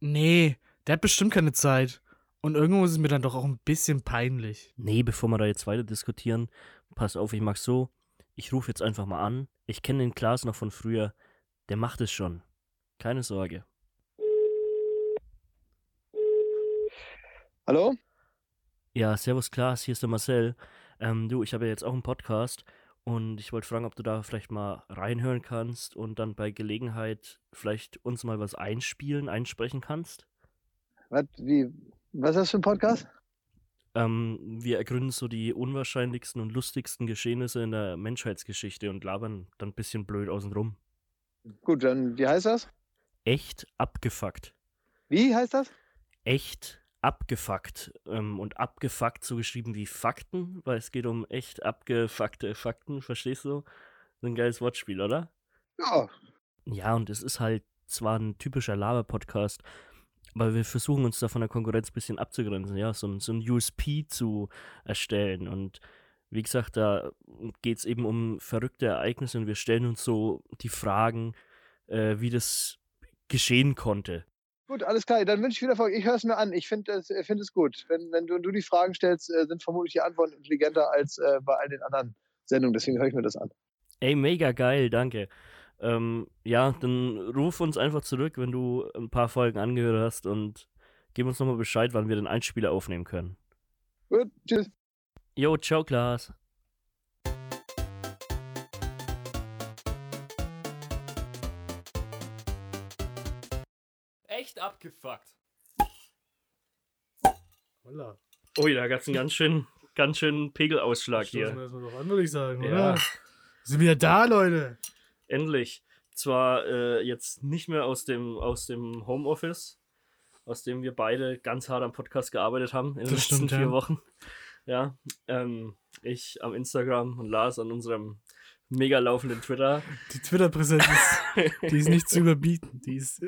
Nee, der hat bestimmt keine Zeit. Und irgendwo ist es mir dann doch auch ein bisschen peinlich. Nee, bevor wir da jetzt weiter diskutieren, pass auf, ich mach's so. Ich rufe jetzt einfach mal an. Ich kenne den Klaas noch von früher. Der macht es schon. Keine Sorge. Hallo? Ja, servus Klaas, hier ist der Marcel. Ähm, du, ich habe ja jetzt auch einen Podcast und ich wollte fragen, ob du da vielleicht mal reinhören kannst und dann bei Gelegenheit vielleicht uns mal was einspielen, einsprechen kannst. Was, wie, was ist das für ein Podcast? Ähm, wir ergründen so die unwahrscheinlichsten und lustigsten Geschehnisse in der Menschheitsgeschichte und labern dann ein bisschen blöd außenrum. Gut, dann, wie heißt das? Echt abgefuckt. Wie heißt das? Echt abgefuckt. Ähm, und abgefuckt so geschrieben wie Fakten, weil es geht um echt abgefuckte Fakten, verstehst du? So ein geiles Wortspiel, oder? Ja, Ja, und es ist halt zwar ein typischer Laber-Podcast, aber wir versuchen uns da von der Konkurrenz ein bisschen abzugrenzen, ja, so, ein- so ein USP zu erstellen. Und wie gesagt, da geht es eben um verrückte Ereignisse und wir stellen uns so die Fragen, äh, wie das geschehen konnte. Gut, alles klar. Dann wünsche ich viel Erfolg. Ich höre es mir an. Ich finde es äh, find es gut. Wenn, wenn du, du die Fragen stellst, äh, sind vermutlich die Antworten intelligenter als äh, bei all den anderen Sendungen. Deswegen höre ich mir das an. Ey, mega geil, danke. Ähm, ja, dann ruf uns einfach zurück, wenn du ein paar Folgen angehört hast und gib uns nochmal Bescheid, wann wir den Einspieler aufnehmen können. Gut, tschüss. Jo, ciao, Klaas. Abgefuckt. Holla. Ui, da gab's einen ganz schön, ganz schönen Pegelausschlag Stoßen hier. wir erstmal drauf an, würde ich sagen, Ja. oder? Sind wieder da, Leute. Endlich. Zwar äh, jetzt nicht mehr aus dem, aus dem Homeoffice, aus dem wir beide ganz hart am Podcast gearbeitet haben in den Das letzten stimmt, vier ja. Wochen. Ja, ähm, ich am Instagram und Lars an unserem mega laufenden Twitter. Die Twitter-Präsenz ist, die ist nicht zu überbieten. Die ist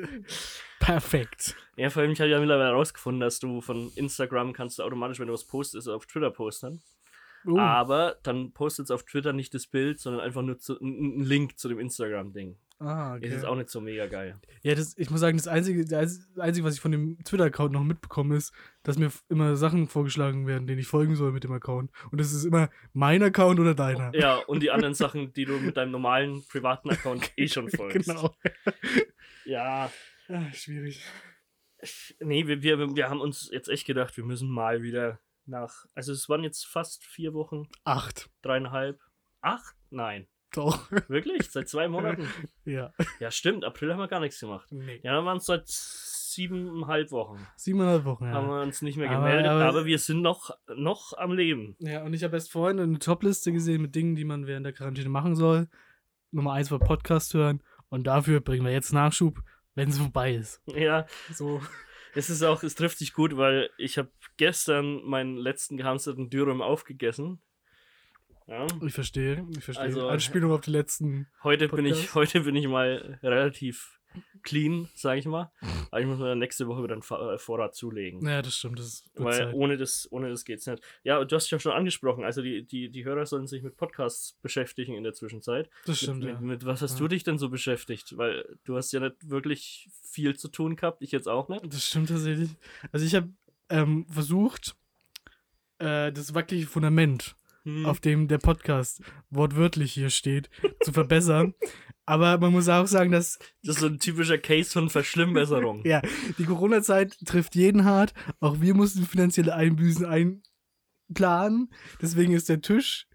perfekt. Ja, vor allem, ich habe ja mittlerweile herausgefunden, dass du von Instagram kannst du automatisch, wenn du was postest, auf Twitter posten. Uh, Aber dann postet es auf Twitter nicht das Bild, sondern einfach nur zu, ein ein Link zu dem Instagram-Ding. Ah, Ist jetzt okay. auch nicht so mega geil. Ja, das, ich muss sagen, das Einzige, das Einzige, was ich von dem Twitter-Account noch mitbekomme, ist, dass mir immer Sachen vorgeschlagen werden, denen ich folgen soll mit dem Account. Und das ist immer mein Account oder deiner. Ja, und die anderen Sachen, die du mit deinem normalen privaten Account eh schon folgst. Genau. Ja, Ah, schwierig. nee, wir, wir, wir haben uns jetzt echt gedacht, wir müssen mal wieder nach. Also, es waren jetzt fast vier Wochen, Acht. dreieinhalb, acht? Nein. Doch. Wirklich? Seit zwei Monaten? ja. Ja, stimmt. April haben wir gar nichts gemacht. Nee. Ja, dann waren es seit siebeneinhalb Wochen. Siebeneinhalb Wochen, Haben ja. wir uns nicht mehr Aber- gemeldet, aber, aber- wir sind noch, noch am Leben. Ja, und ich habe erst vorhin eine Topliste gesehen mit Dingen, die man während der Quarantäne machen soll. Nummer eins war Podcast hören. Und dafür bringen wir jetzt Nachschub, wenn es vorbei ist. Ja, So. es ist auch, es trifft sich gut, weil ich habe gestern meinen letzten gehamsterten Dürüm aufgegessen. Ja. Ich verstehe. Ich verstehe. Also- Anspielung auf die letzten. Heute bin ich, heute bin ich mal relativ clean, sage ich mal. Aber ich muss mir dann nächste Woche wieder einen äh, Vorrat zulegen. Ja, das stimmt. Das Weil Zeit. ohne das, ohne das geht's nicht. Ja, du hast ja schon angesprochen. Also die, die, die Hörer sollen sich mit Podcasts beschäftigen in der Zwischenzeit. Das stimmt, mit, ja. mit, mit was hast Ja. du dich denn so beschäftigt? Weil du hast ja nicht wirklich viel zu tun gehabt, ich jetzt auch nicht. Das stimmt tatsächlich. Also ich habe ähm, versucht, äh, das wackelige Fundament, Hm. auf dem der Podcast wortwörtlich hier steht, zu verbessern. Aber man muss auch sagen, dass Das ist so ein typischer Case von Verschlimmbesserung. ja, die Corona-Zeit trifft jeden hart. Auch wir mussten finanzielle Einbüßen einplanen. Deswegen ist der Tisch,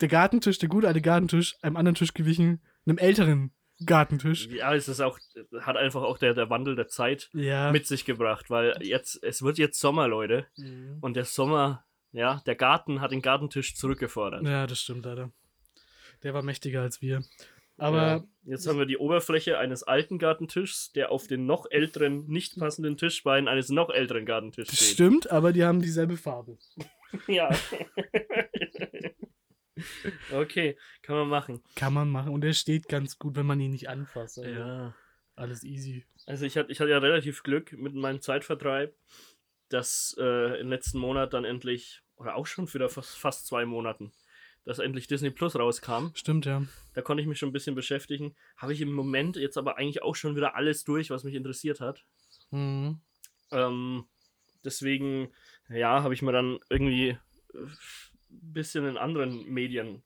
der Gartentisch, der gute alte Gartentisch, einem anderen Tisch gewichen, einem älteren Gartentisch. Ja, es ist auch, hat einfach auch der, der Wandel der Zeit Ja. mit sich gebracht, weil jetzt, es wird jetzt Sommer, Leute. Mhm. Und der Sommer, ja, der Garten hat den Gartentisch zurückgefordert. Ja, das stimmt leider. Der war mächtiger als wir. Aber ja. jetzt haben wir die Oberfläche eines alten Gartentischs, der auf den noch älteren, nicht passenden Tischbeinen eines noch älteren Gartentischs das steht. stimmt, aber die haben dieselbe Farbe. Ja. okay, kann man machen. Kann man machen. Und der steht ganz gut, wenn man ihn nicht anfasst. Also Ja. Alles easy. Also ich hatte, ich hatte ja relativ Glück mit meinem Zeitvertreib, dass äh, im letzten Monat dann endlich, oder auch schon wieder fast, fast zwei Monaten, dass endlich Disney Plus rauskam. Stimmt, ja. Da konnte ich mich schon ein bisschen beschäftigen. Habe ich im Moment jetzt aber eigentlich auch schon wieder alles durch, was mich interessiert hat. Mhm. Ähm, deswegen, ja, habe ich mir dann irgendwie ein bisschen in anderen Medien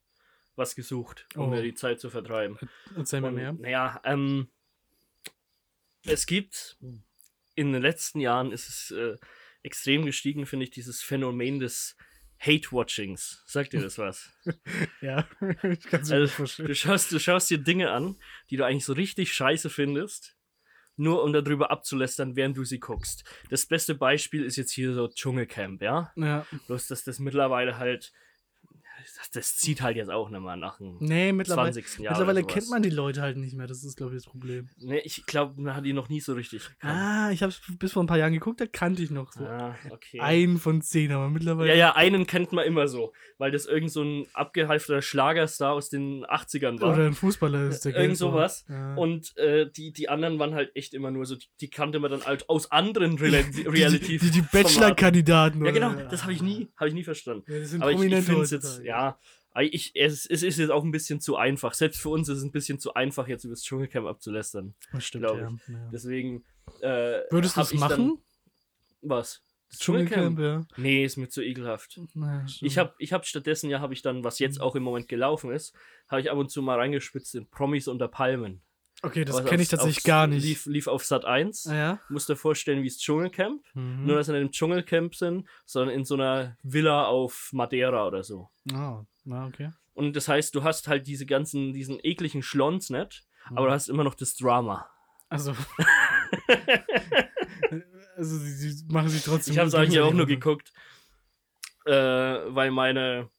was gesucht, um Oh. mir die Zeit zu vertreiben. Erzähl mal mehr. Naja, ähm, es gibt in den letzten Jahren ist es äh, extrem gestiegen, finde ich, dieses Phänomen des Hate-Watchings. Sagt dir das was? Ja, ich kann es Also, gut vorstellen. Du schaust, du schaust dir Dinge an, die du eigentlich so richtig scheiße findest, nur um darüber abzulästern, während du sie guckst. Das beste Beispiel ist jetzt hier so Dschungelcamp, ja? Ja. Bloß, dass das mittlerweile halt, das, das zieht halt jetzt auch nicht mehr nach dem Nee, mittlerweile, 20. Jahr. mittlerweile kennt man die Leute halt nicht mehr. Das ist, glaube ich, das Problem. Nee, ich glaube, man hat die noch nie so richtig gekannt. Ah, ich habe es bis vor ein paar Jahren geguckt, da kannte ich noch so. Ah, okay. Einen von zehn, aber mittlerweile. Ja, ja, einen kennt man immer so, weil das irgend so ein abgehalfterter Schlagerstar aus den 80ern war. Oder ein Fußballer ist der Irgend Geld sowas. Ja. Und äh, die, die anderen waren halt echt immer nur so, die, die kannte man dann halt aus anderen Real die, Reality. die, die Formaten. Bachelor-Kandidaten. Ja, genau, das habe ich nie, habe ich nie verstanden. Ja, das sind Aber ich, ich finde es jetzt, ja, ich, es, es ist jetzt auch ein bisschen zu einfach. Selbst für uns ist es ein bisschen zu einfach, jetzt über das Dschungelcamp abzulästern. Das stimmt, ja. ja. Deswegen. Äh, Würdest du es ich dann- machen? Was? Das Dschungelcamp, ja. Nee, ist mir zu ekelhaft. Naja. Ich habe ich hab stattdessen, ja, habe ich dann, was jetzt auch im Moment gelaufen ist, habe ich ab und zu mal reingespitzt in Promis unter Palmen. Okay, das kenne ich tatsächlich gar nicht. Lief, lief auf Sat 1. ah, ja? Musst dir vorstellen, wie es Dschungelcamp. Mhm. Nur, dass sie nicht im Dschungelcamp sind, sondern in so einer Villa auf Madeira oder so. Ah, na, okay. Und das heißt, du hast halt diese ganzen, diesen ekligen Schlons nicht, Mhm. aber du hast immer noch das Drama. Also. also, sie, sie machen sich trotzdem. Ich habe es eigentlich auch nur geguckt, äh, weil meine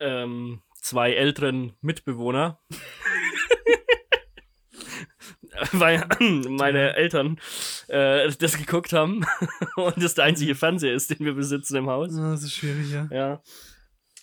ähm, zwei älteren Mitbewohner, weil meine Eltern äh, das geguckt haben und das der einzige Fernseher ist, den wir besitzen im Haus. Ah, das ist schwierig, ja. Ja.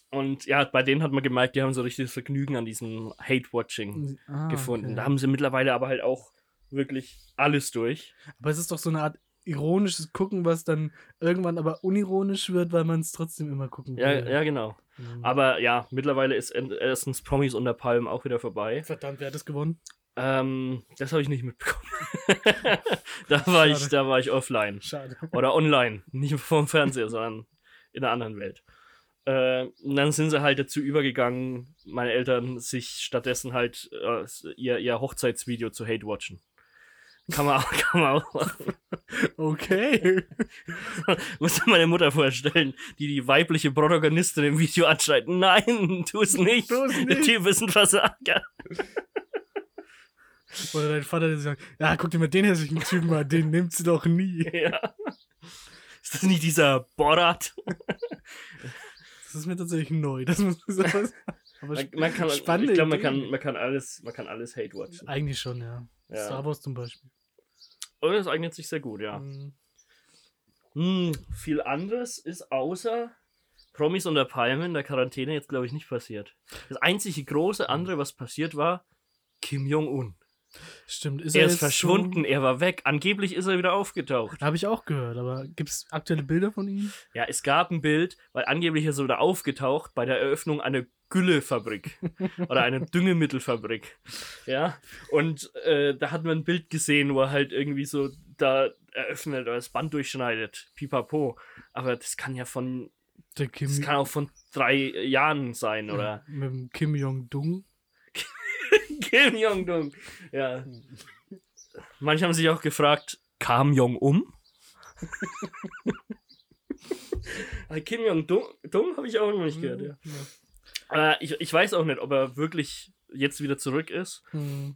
Und ja, bei denen hat man gemerkt, die haben so richtiges Vergnügen an diesem Hate-Watching Ah, gefunden. okay. Da haben sie mittlerweile aber halt auch wirklich alles durch. Aber es ist doch so eine Art ironisches Gucken, was dann irgendwann aber unironisch wird, weil man es trotzdem immer gucken Ja, will. ja, genau. Mhm. Aber ja, mittlerweile ist en- erstens Promis unter Palmen auch wieder vorbei. Verdammt, wer hat das gewonnen? Ähm, das habe ich nicht mitbekommen. da, war ich, da war ich offline. Schade. Oder online. Nicht vom Fernseher, sondern in einer anderen Welt. Äh, und dann sind sie halt dazu übergegangen, meine Eltern sich stattdessen halt äh, ihr, ihr Hochzeitsvideo zu hate-watchen. Kann man, auch, kann man auch machen. Okay. Muss ich meine Mutter vorstellen, die die weibliche Protagonistin im Video anschreit. Nein, tu es nicht. Nicht. Typ ist ein Versager. Oder dein Vater, der sagt, ja, guck dir mal den hässlichen Typen an, den nimmt sie doch nie. Ja. Ist das nicht dieser Borat? Das ist mir tatsächlich neu. Das muss man sagen. Aber Man, man kann, ich glaube, man Idee. kann, man kann alles, man kann alles hate watchen. Eigentlich schon, ja. Ja. Star Wars zum Beispiel. Und das eignet sich sehr gut, ja. Mhm. Hm, viel anderes ist außer Promis unter Palmen in der Quarantäne jetzt, glaube ich, nicht passiert. Das einzige große andere, was passiert war, Kim Jong-un. Stimmt. Ist Er er ist verschwunden, er war weg. Angeblich ist er wieder aufgetaucht. So, Habe ich auch gehört, aber gibt es aktuelle Bilder von ihm? Ja, es gab ein Bild, weil angeblich ist er wieder aufgetaucht bei der Eröffnung einer Güllefabrik oder einer Düngemittelfabrik. Ja, und äh, da hat man ein Bild gesehen, wo er halt irgendwie so da eröffnet oder das Band durchschneidet. Pipapo. Aber das kann ja von, das kann auch von drei Jahren sein, oder? mit dem Kim Jong-dung. Kim Jong-un. Ja. Manche haben sich auch gefragt, kam Jong-um? Äh, Kim Jong-dong habe ich auch noch nicht gehört, ja. Äh, ich, ich weiß auch nicht, ob er wirklich jetzt wieder zurück ist Mhm.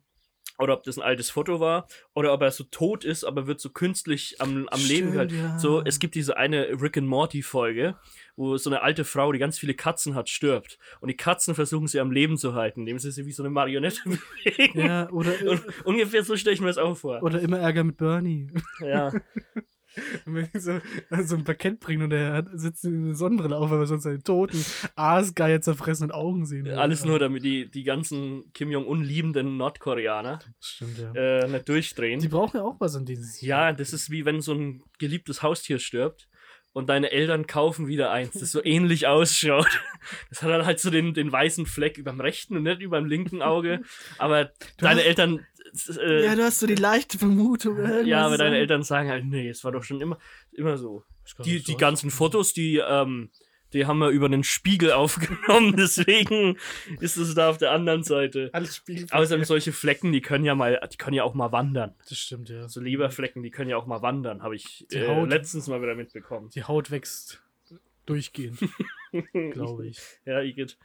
Oder ob das ein altes Foto war oder ob er so tot ist, aber wird so künstlich am, am Leben Stimmt, gehalten. ja. So, es gibt diese eine Rick and Morty Folge, wo so eine alte Frau, die ganz viele Katzen hat, stirbt und die Katzen versuchen sie am Leben zu halten, indem sie sie wie so eine Marionette bewegen. Ja, oder, Und ungefähr so stelle ich mir das auch vor. oder immer Ärger mit Bernie. Ja, Wenn die so, so ein Paket bringen und er hat, sitzt in eine Sonnenbrille auf, weil wir sonst seine toten Aasgeier zerfressenen Augen sehen. will. alles nur, damit die, die ganzen Kim Jong-un liebenden Nordkoreaner Stimmt, ja. äh, nicht durchdrehen. Die brauchen ja auch was an sie- Ja, das ist wie wenn so ein geliebtes Haustier stirbt und deine Eltern kaufen wieder eins, das so ähnlich ausschaut. Das hat dann halt so den, den weißen Fleck über dem rechten und nicht über dem linken Auge. Aber deine hast- Eltern äh, Ja, du hast so die leichte Vermutung. irgendwas ja, aber deine Eltern sagen halt, nee, es war doch schon immer, immer so. Die, die ganzen Fotos, die, ähm, die haben wir über den Spiegel aufgenommen, deswegen ist es da auf der anderen Seite. Alles Spiegel. Außerdem solche Flecken, die können ja mal, die können ja auch mal wandern. Das stimmt, ja. So Leberflecken, die können ja auch mal wandern, habe ich Die äh, Haut- letztens mal wieder mitbekommen. Die Haut wächst durchgehend, glaube ich. Ja, Igitt.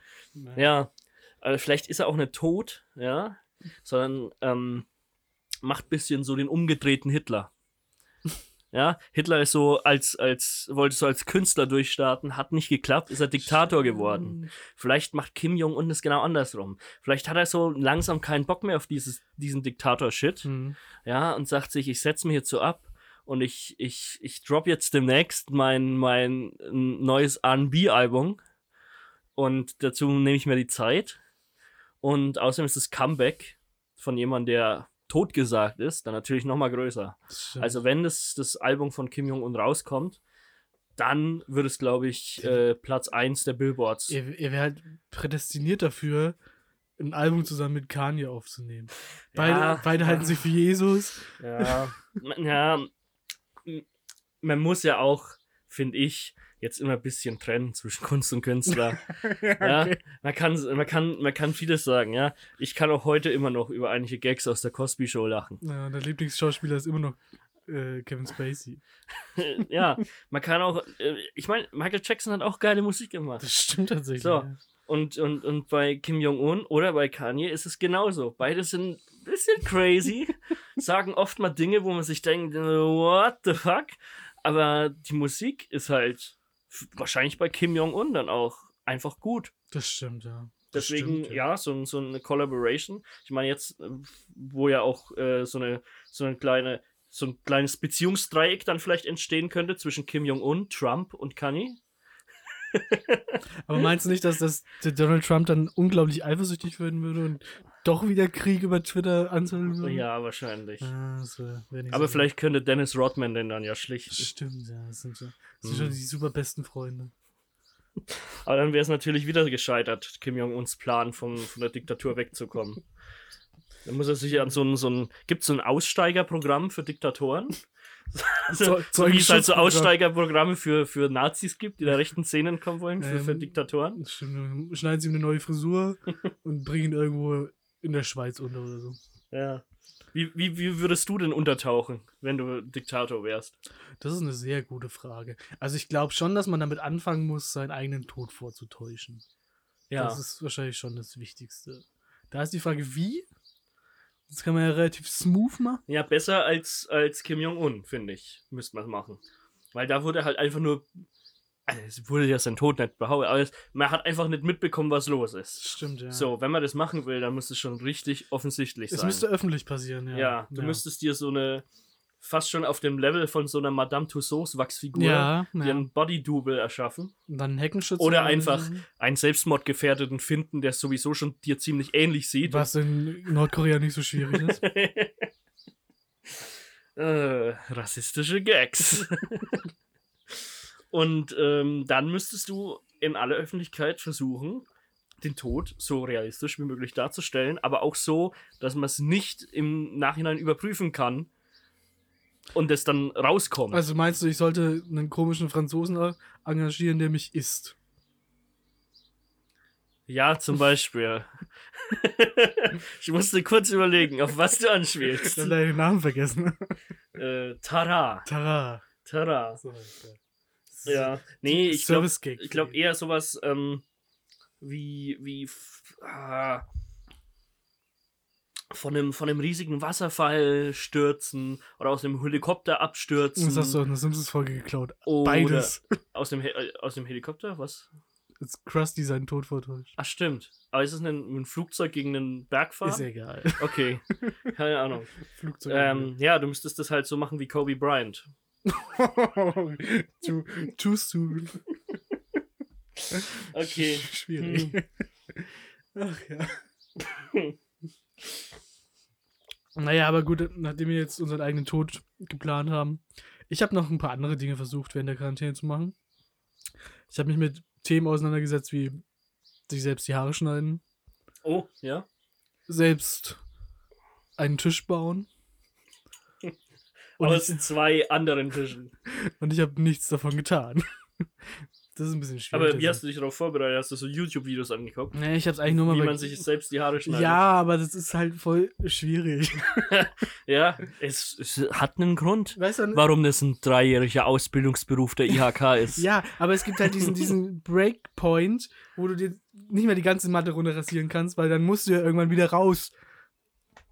Ja, also vielleicht ist er auch nicht tot, ja, sondern ähm, macht bisschen so den umgedrehten Hitler. Ja, Hitler ist so als, als, wollte so als Künstler durchstarten, hat nicht geklappt, ist er Diktator geworden. Vielleicht macht Kim Jong-un es genau andersrum. Vielleicht hat er so langsam keinen Bock mehr auf dieses, diesen Diktator-Shit, Mhm. ja, und sagt sich, ich setze mich jetzt so ab und ich, ich, ich drop jetzt demnächst mein, mein neues R&B-Album und dazu nehme ich mir die Zeit und außerdem ist das Comeback von jemandem, der totgesagt ist, dann natürlich nochmal größer. Also wenn das, das Album von Kim Jong-un rauskommt, dann wird es, glaube ich, äh, Platz 1 der Billboards. er, er wäre halt prädestiniert dafür, ein Album zusammen mit Kanye aufzunehmen. Beide, Ja. beide halten sich für Jesus. Ja, ja, man muss ja auch, finde ich, jetzt immer ein bisschen trennen zwischen Kunst und Künstler. ja, man kann, man kann, man kann vieles sagen, ja. Ich kann auch heute immer noch über einige Gags aus der Cosby Show lachen. Ja, und der Lieblingsschauspieler ist immer noch äh, Kevin Spacey. ja, man kann auch, äh, ich meine, Michael Jackson hat auch geile Musik gemacht. Das stimmt tatsächlich. So. ja. Und, und, und bei Kim Jong-un oder bei Kanye ist es genauso. Beide sind ein bisschen crazy, sagen oft mal Dinge, wo man sich denkt, what the fuck? Aber die Musik ist halt wahrscheinlich bei Kim Jong-un dann auch einfach gut. Das stimmt, ja. Das Deswegen, stimmt, ja, so, ein- so eine Collaboration. Ich meine, jetzt, äh, wo ja auch äh, so eine, so eine kleine, so ein kleines Beziehungsdreieck dann vielleicht entstehen könnte zwischen Kim Jong-un, Trump und Kanye. Aber meinst du nicht, dass das Donald Trump dann unglaublich eifersüchtig werden würde und doch wieder Krieg über Twitter würde? Ja, wahrscheinlich. Ah, nicht Aber so vielleicht könnte Dennis Rodman den dann ja gut. schlichten. Stimmt, ja. Das sind, so, das sind Mhm. schon die super besten Freunde. Aber dann wäre es natürlich wieder gescheitert, Kim Jong-uns Plan, vom, von der Diktatur wegzukommen. Dann muss er sich an so ein, so ein gibt es so ein Aussteigerprogramm für Diktatoren? so, so wie es halt so. Aussteigerprogramme für, für Nazis gibt, die da rechten Szenen kommen wollen, für, für Ähm, Diktatoren. Das stimmt. Dann Schneiden sie ihm eine neue Frisur und bringen ihn irgendwo in der Schweiz unter oder so. Ja. Wie, wie, wie würdest du denn untertauchen, wenn du Diktator wärst? Das ist eine sehr gute Frage. Also ich glaube schon, dass man damit anfangen muss, seinen eigenen Tod vorzutäuschen. Ja. Das ist wahrscheinlich schon das Wichtigste. Da ist die Frage, wie? Das kann man ja relativ smooth machen. Ja, besser als, als Kim Jong-un, finde ich, müsste man machen. Weil da wurde halt einfach nur. Also es wurde ja sein Tod nicht behauptet, aber es, man hat einfach nicht mitbekommen, was los ist. Stimmt, ja. So, wenn man das machen will, dann muss es schon richtig offensichtlich es sein. müsste öffentlich passieren, ja. ja, du müsstest dir so eine. Fast schon auf dem Level von so einer Madame Tussauds Wachsfigur Ja, dir ja. einen Body-Double erschaffen. Und dann einen Heckenschutz. Oder einfach einen Selbstmordgefährdeten finden, der sowieso schon dir ziemlich ähnlich sieht. Was in Nordkorea nicht so schwierig ist. äh, rassistische Gags. Und ähm, dann müsstest du in aller Öffentlichkeit versuchen, den Tod so realistisch wie möglich darzustellen, aber auch so, dass man es nicht im Nachhinein überprüfen kann und es dann rauskommt. Also meinst du, ich sollte einen komischen Franzosen engagieren, der mich isst? ja, zum Beispiel. ich musste kurz überlegen, auf was du anspielst. Ich habe leider den Namen vergessen. äh, Tara. Tara. Tara. So er. Ja. Nee, ich glaube glaub eher sowas ähm, wie, wie ah, von, einem, von einem riesigen Wasserfall stürzen oder aus einem Helikopter abstürzen. Das hast du aus einer Simpsons-Folge geklaut. Beides. Aus dem, He äh, aus dem Helikopter? Was? Jetzt Krusty seinen Tod vortäuscht. Ach, stimmt. Aber ist es ein, ein Flugzeug gegen einen Berg fahren? Ist egal. Okay, keine Ahnung. Flugzeug. ähm, ja, du müsstest das halt so machen wie Kobe Bryant. too, too soon. Okay. Schwierig. Ach ja. naja, aber gut, nachdem wir jetzt unseren eigenen Tod geplant haben. Ich habe noch ein paar andere Dinge versucht, während der Quarantäne zu machen. Ich habe mich mit Themen auseinandergesetzt, wie sich selbst die Haare schneiden. Oh, ja? Selbst einen Tisch bauen. Und Aus zwei anderen Tischen. und ich habe nichts davon getan. Das ist ein bisschen schwierig. Aber wie hast du dich darauf vorbereitet? Hast du so YouTube-Videos angeguckt? Nee, ich habe es eigentlich nur mal Wie man sich selbst die Haare schneidet? Ja, aber das ist halt voll schwierig. Ja, es, es hat einen Grund, Weißt du, warum das ein dreijähriger Ausbildungsberuf der IHK ist. Ja, aber es gibt halt diesen, diesen Breakpoint, wo du dir nicht mehr die ganze Matte runter rasieren kannst, weil dann musst du ja irgendwann wieder raus.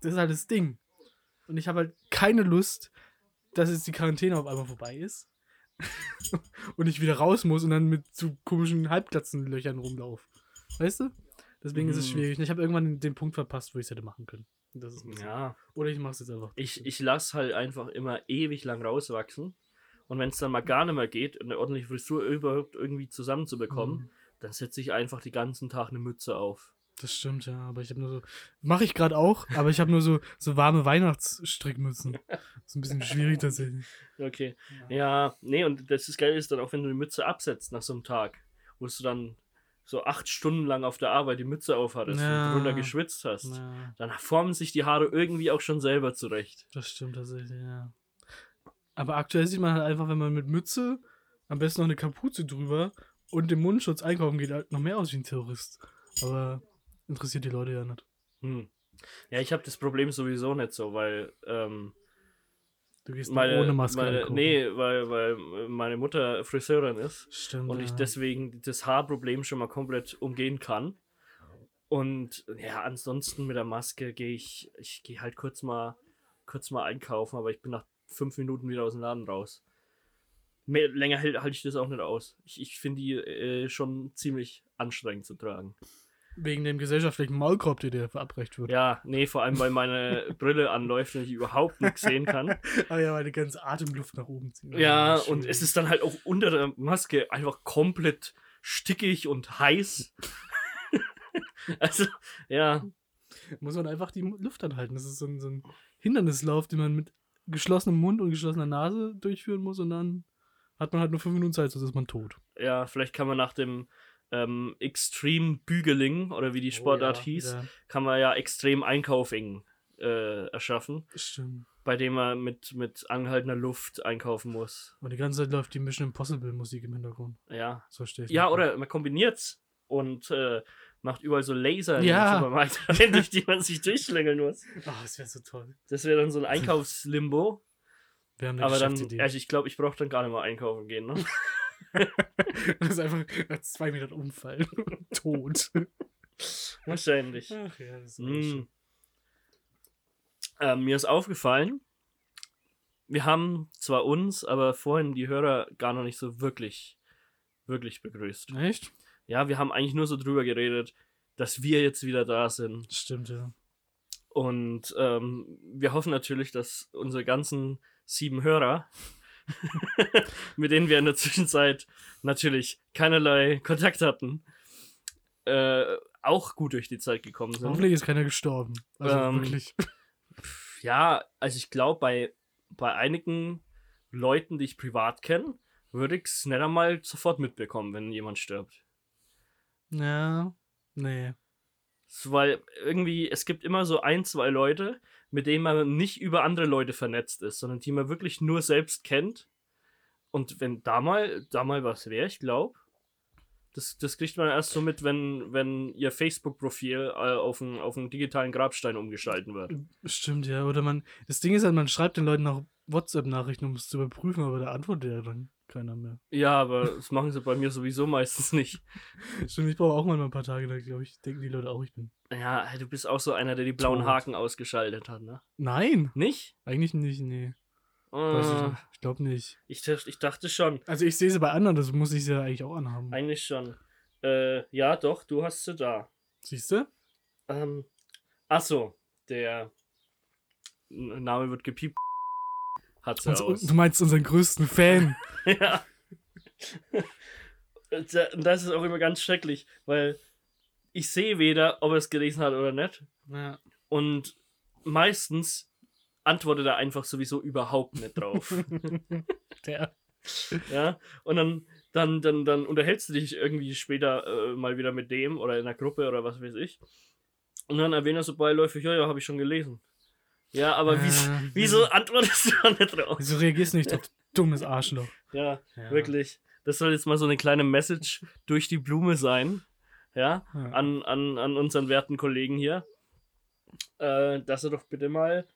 Das ist halt das Ding. Und ich habe halt keine Lust, dass jetzt die Quarantäne auf einmal vorbei ist. und ich wieder raus muss und dann mit so komischen Halbklatzenlöchern rumlaufe. Weißt du? Deswegen ist es Mhm. schwierig. Ich habe irgendwann den, den Punkt verpasst, wo ich es hätte machen können. Das ist Ja, Oder ich mache es jetzt einfach. ich, ich lasse halt einfach immer ewig lang rauswachsen. Und wenn es dann mal gar nicht mehr geht, eine ordentliche Frisur überhaupt irgendwie zusammenzubekommen, Mhm. dann setze ich einfach den ganzen Tag eine Mütze auf. Das stimmt, ja, aber ich habe nur so. Mache ich gerade auch, aber ich habe nur so, so warme Weihnachtsstrickmützen. ist ein bisschen schwierig tatsächlich. Okay. Ja, nee, und das ist geil ist dann auch, wenn du die Mütze absetzt nach so einem Tag, wo du dann so acht Stunden lang auf der Arbeit die Mütze aufhattest Ja. und drunter geschwitzt hast. Ja, Dann formen sich die Haare irgendwie auch schon selber zurecht. das stimmt tatsächlich, ja. Aber aktuell sieht man halt einfach, wenn man mit Mütze, am besten noch eine Kapuze drüber und dem Mundschutz einkaufen geht, halt noch mehr aus wie ein Terrorist. Aber interessiert die Leute ja nicht. Hm. Ja, ich habe das Problem sowieso nicht so, weil ähm, Du gehst meine, ohne Maske meine nee, weil, weil meine Mutter Friseurin ist Stimmt. und ja. ich deswegen das Haarproblem schon mal komplett umgehen kann. Und ja, ansonsten mit der Maske gehe ich, ich gehe halt kurz mal, kurz mal einkaufen, aber ich bin nach fünf Minuten wieder aus dem Laden raus. Mehr, länger halte halt ich das auch nicht aus. Ich, ich finde die äh, schon ziemlich anstrengend zu tragen. Wegen dem gesellschaftlichen Maulkorb, der dir verabreicht wird. Ja, nee, vor allem weil meine Brille anläuft und ich überhaupt nichts sehen kann. Aber ja, weil die ganze Atemluft nach oben zieht. Ja, schwierig. und es ist dann halt auch unter der Maske einfach komplett stickig und heiß. also, ja, Muss man einfach die Luft anhalten. Das ist so ein, so ein Hindernislauf, den man mit geschlossenem Mund und geschlossener Nase durchführen muss und dann hat man halt nur fünf Minuten Zeit, sonst ist man tot. ja, vielleicht kann man nach dem ähm, Extreme Bügeling oder wie die Sportart Oh ja, hieß, Ja, kann man ja Extrem Einkaufing äh, erschaffen, stimmt. bei dem man mit, mit angehaltener Luft einkaufen muss. Und die ganze Zeit läuft die Mission Impossible Musik im Hintergrund. Ja. So verstehe ich. Ja, oder man kombiniert's und äh, macht überall so Laser Ja. rein, durch die man sich durchschlängeln muss. Oh, das wäre so toll. Das wäre dann so ein Einkaufslimbo. Wir haben eine Aber dann, also ich glaube, ich brauche dann gar nicht mal einkaufen gehen, ne? das ist einfach nach zwei Metern umfallen. tot. Wahrscheinlich. Ach ja, das ist Mm. Ähm, mir ist aufgefallen, wir haben zwar uns, aber vorhin die Hörer gar noch nicht so wirklich, wirklich begrüßt. Echt? Ja, wir haben eigentlich nur so drüber geredet, dass wir jetzt wieder da sind. Stimmt, ja. Und ähm, wir hoffen natürlich, dass unsere ganzen sieben Hörer, mit denen wir in der Zwischenzeit natürlich keinerlei Kontakt hatten, äh, auch gut durch die Zeit gekommen sind. Hoffentlich ist keiner gestorben. Also Ähm, wirklich. Ja, also ich glaube, bei, bei einigen Leuten, die ich privat kenne, würde ich es nicht einmal sofort mitbekommen, wenn jemand stirbt. Ja. Nee. So, Weil irgendwie, es gibt immer so ein, zwei Leute, mit denen man nicht über andere Leute vernetzt ist, sondern die man wirklich nur selbst kennt. Und wenn da mal, da mal was wäre, ich glaube, das, das kriegt man erst so mit, wenn, wenn ihr Facebook-Profil äh, auf, einen, auf digitalen Grabstein umgeschalten wird. Stimmt, ja. Oder man. Das Ding ist halt, man schreibt den Leuten auch WhatsApp-Nachrichten, um es zu überprüfen, aber da antwortet ja dann keiner mehr. Ja, aber das machen sie bei mir sowieso meistens nicht. Stimmt, ich brauche auch mal ein paar Tage, da glaube ich, denken die Leute auch, ich bin. Ja, du bist auch so einer, der die blauen Tot. Haken ausgeschaltet hat, ne? Nein! Nicht? Eigentlich nicht, nee. Weiß ich. Ich glaube nicht. ich, ich dachte schon. Also ich sehe sie bei anderen, das muss ich sie ja eigentlich auch anhaben. Eigentlich schon. Äh, ja, doch, du hast sie da. Siehst du? Ähm, achso, der Name wird gepiept. Hat sie Uns, aus. du meinst unseren größten Fan. ja. Und da- und das ist auch immer ganz schrecklich, weil ich sehe weder, ob er es gelesen hat oder nicht. ja. Und meistens antwortet er einfach sowieso überhaupt nicht drauf. Der. ja, und dann, dann, dann, dann unterhältst du dich irgendwie später äh, mal wieder mit dem oder in der Gruppe oder was weiß ich. Und dann erwähnt er so beiläufig, ja, ja, habe ich schon gelesen. Ja, aber Äh, wieso, wieso antwortest du da nicht drauf? Wieso reagierst du nicht auf dummes Arschloch? Ja, Ja. wirklich. Das soll jetzt mal so eine kleine Message durch die Blume sein. Ja, Ja. an, an, an unseren werten Kollegen hier. Äh, dass er doch bitte mal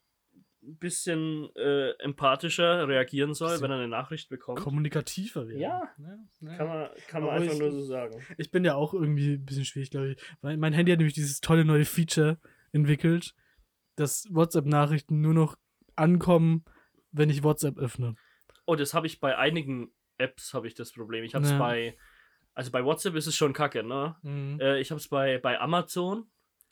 ein bisschen äh, empathischer reagieren soll, wenn er eine Nachricht bekommt. Kommunikativer werden. Ja. ja. Kann man, kann man Aber einfach ich- nur so sagen. Ich bin ja auch irgendwie ein bisschen schwierig, glaube ich. Weil mein Handy hat nämlich dieses tolle neue Feature entwickelt, dass WhatsApp-Nachrichten nur noch ankommen, wenn ich WhatsApp öffne. Oh, das habe ich bei einigen Apps, habe ich das Problem. Ich habe es Ja. bei, also bei WhatsApp ist es schon kacke, ne? Äh, ich habe es bei, bei Amazon,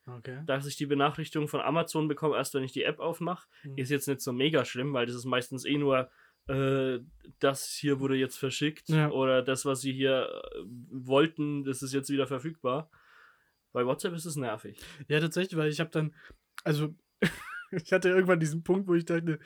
Okay. dass ich die Benachrichtigung von Amazon bekomme, erst wenn ich die App aufmache. Mhm. Ist jetzt nicht so mega schlimm, weil das ist meistens eh nur, äh, das hier wurde jetzt verschickt Ja. oder das, was sie hier äh, wollten, das ist jetzt wieder verfügbar. Bei WhatsApp ist es nervig. Ja, tatsächlich, weil ich habe dann, also ich hatte irgendwann diesen Punkt, wo ich dachte,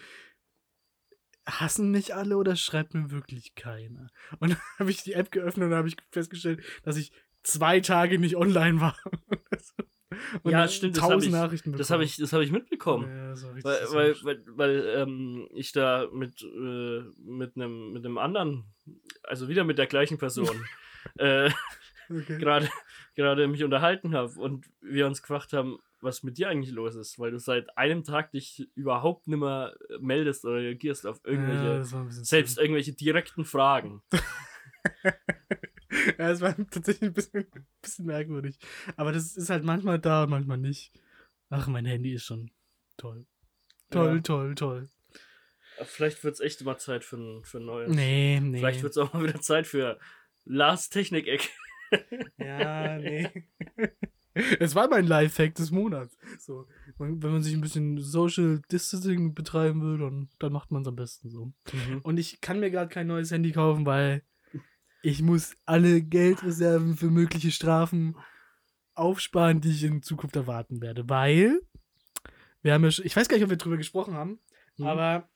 hassen mich alle oder schreibt mir wirklich keiner? Und dann habe ich die App geöffnet und dann habe ich festgestellt, dass ich zwei Tage nicht online war. und Ja, stimmt, das tausend ich- Nachrichten Das habe ich, das hab ich mitbekommen. Ja, das Weil, weil, weil, weil ähm, ich da mit, äh, mit einem mit einem anderen, also wieder mit der gleichen Person, äh, okay. gerade mich unterhalten habe und wir uns gefragt haben, was mit dir eigentlich los ist, weil du seit einem Tag dich überhaupt nicht mehr meldest oder reagierst auf irgendwelche, ja, ein selbst irgendwelche direkten Fragen. ja, es war tatsächlich ein bisschen, bisschen merkwürdig. Aber das ist halt manchmal da manchmal nicht. Ach, mein Handy ist schon toll. Toll, Ja. toll, toll. Vielleicht wird es echt mal Zeit für ein, für ein neues. Nee, nee. Vielleicht wird es auch mal wieder Zeit für Lars Technik-Eck. Ja, nee. Es war mein Lifehack des Monats. So, wenn man sich ein bisschen Social Distancing betreiben will, dann, dann macht man es am besten so. Und ich kann mir gerade kein neues Handy kaufen, weil ich muss alle Geldreserven für mögliche Strafen aufsparen, die ich in Zukunft erwarten werde. Weil wir haben ja schon, ich weiß gar nicht, ob wir drüber gesprochen haben, Mhm. aber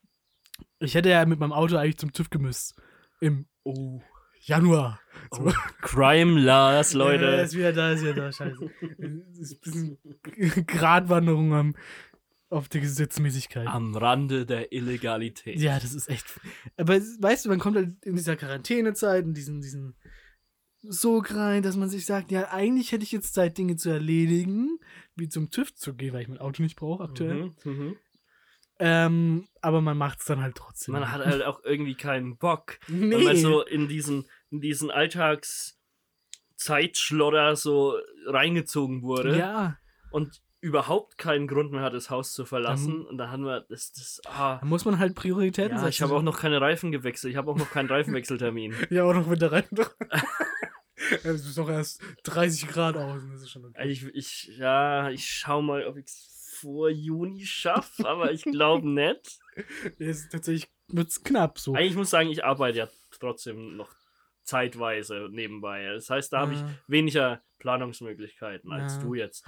ich hätte ja mit meinem Auto eigentlich zum TÜV gemüsst. Im Oh. Januar. Oh. Crime Lars, Ja, Leute. ist wieder da, ist wieder da, scheiße. Ist ein bisschen Gratwanderung am, auf die Gesetzmäßigkeit. Am Rande der Illegalität. Ja, das ist echt. Aber weißt du, man kommt halt in dieser Quarantänezeit, in diesen, diesen Sog rein, dass man sich sagt, ja, eigentlich hätte ich jetzt Zeit, Dinge zu erledigen, wie zum TÜV zu gehen, weil ich mein Auto nicht brauche aktuell. Mhm, mhm. Ähm, aber man macht es dann halt trotzdem. Man hat halt auch irgendwie keinen Bock. nee. Wenn man so in diesen, in diesen Alltagszeitschlodder so reingezogen wurde ja, und überhaupt keinen Grund mehr hat, das Haus zu verlassen. und da haben wir das, das ah, da muss man halt Prioritäten ja, setzen. ich habe auch noch keine Reifen gewechselt. Ich habe auch noch keinen Reifenwechseltermin. Ja, auch noch mit der Reifen. es ist doch erst 30 Grad außen, das ist schon okay. Ich, ich, ja, ich schau mal, ob ich es vor Juni schaffe, aber ich glaube nicht. Jetzt tatsächlich wird's knapp so. Eigentlich muss ich sagen, ich arbeite ja trotzdem noch zeitweise nebenbei. Das heißt, da habe ich Ah. weniger Planungsmöglichkeiten als Ja. du jetzt.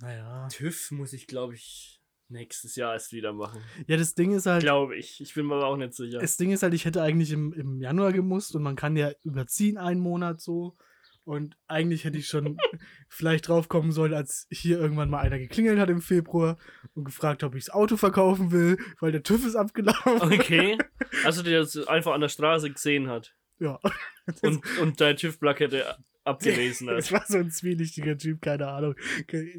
Naja. TÜV muss ich, glaube ich, nächstes Jahr erst wieder machen. Ja, das Ding ist halt, Glaube ich. Ich bin mir aber auch nicht sicher. das Ding ist halt, ich hätte eigentlich im, im Januar gemusst und man kann ja überziehen einen Monat so. Und eigentlich hätte ich schon vielleicht drauf kommen sollen, als hier irgendwann mal einer geklingelt hat im Februar und gefragt, ob ich das Auto verkaufen will, weil der TÜV ist abgelaufen. Okay. Also der das einfach an der Straße gesehen hat Ja. und, und deine TÜV-Plakette abgelesen Das hat. war so ein zwielichtiger Typ, keine Ahnung.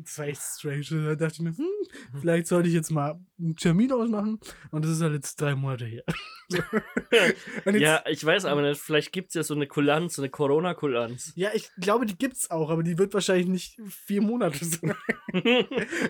Das war echt strange. Da dachte ich mir, hm, vielleicht sollte ich jetzt mal einen Termin ausmachen. Und das ist halt jetzt drei Monate her. Ja, ich weiß aber nicht, vielleicht gibt es ja so eine Kulanz, so eine Corona-Kulanz. ja, ich glaube, die gibt's auch, aber die wird wahrscheinlich nicht vier Monate sein.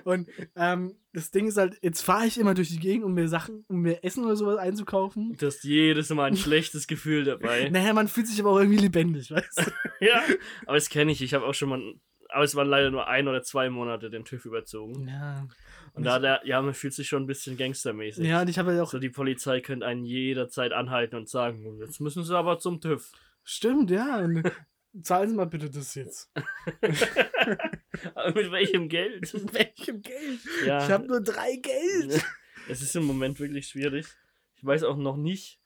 Und ähm, das Ding ist halt, jetzt fahre ich immer durch die Gegend, um mir Sachen, um mir Essen oder sowas einzukaufen. Du hast jedes Mal ein schlechtes Gefühl dabei. Naja, man fühlt sich aber auch irgendwie lebendig, weißt du? Ja, aber das kenne ich. Ich habe auch schon mal, aber es waren leider nur ein oder zwei Monate den TÜV überzogen. Ja. Und da, der, ja, man fühlt sich schon ein bisschen gangstermäßig. Ja, und ich habe halt auch. So, die Polizei könnte einen jederzeit anhalten und sagen, jetzt müssen sie aber zum TÜV. Stimmt, ja. Zahlen Sie mal bitte das jetzt. mit welchem Geld? Mit welchem Geld? Ja. Ich habe nur drei Geld. Es ist im Moment wirklich schwierig. Ich weiß auch noch nicht,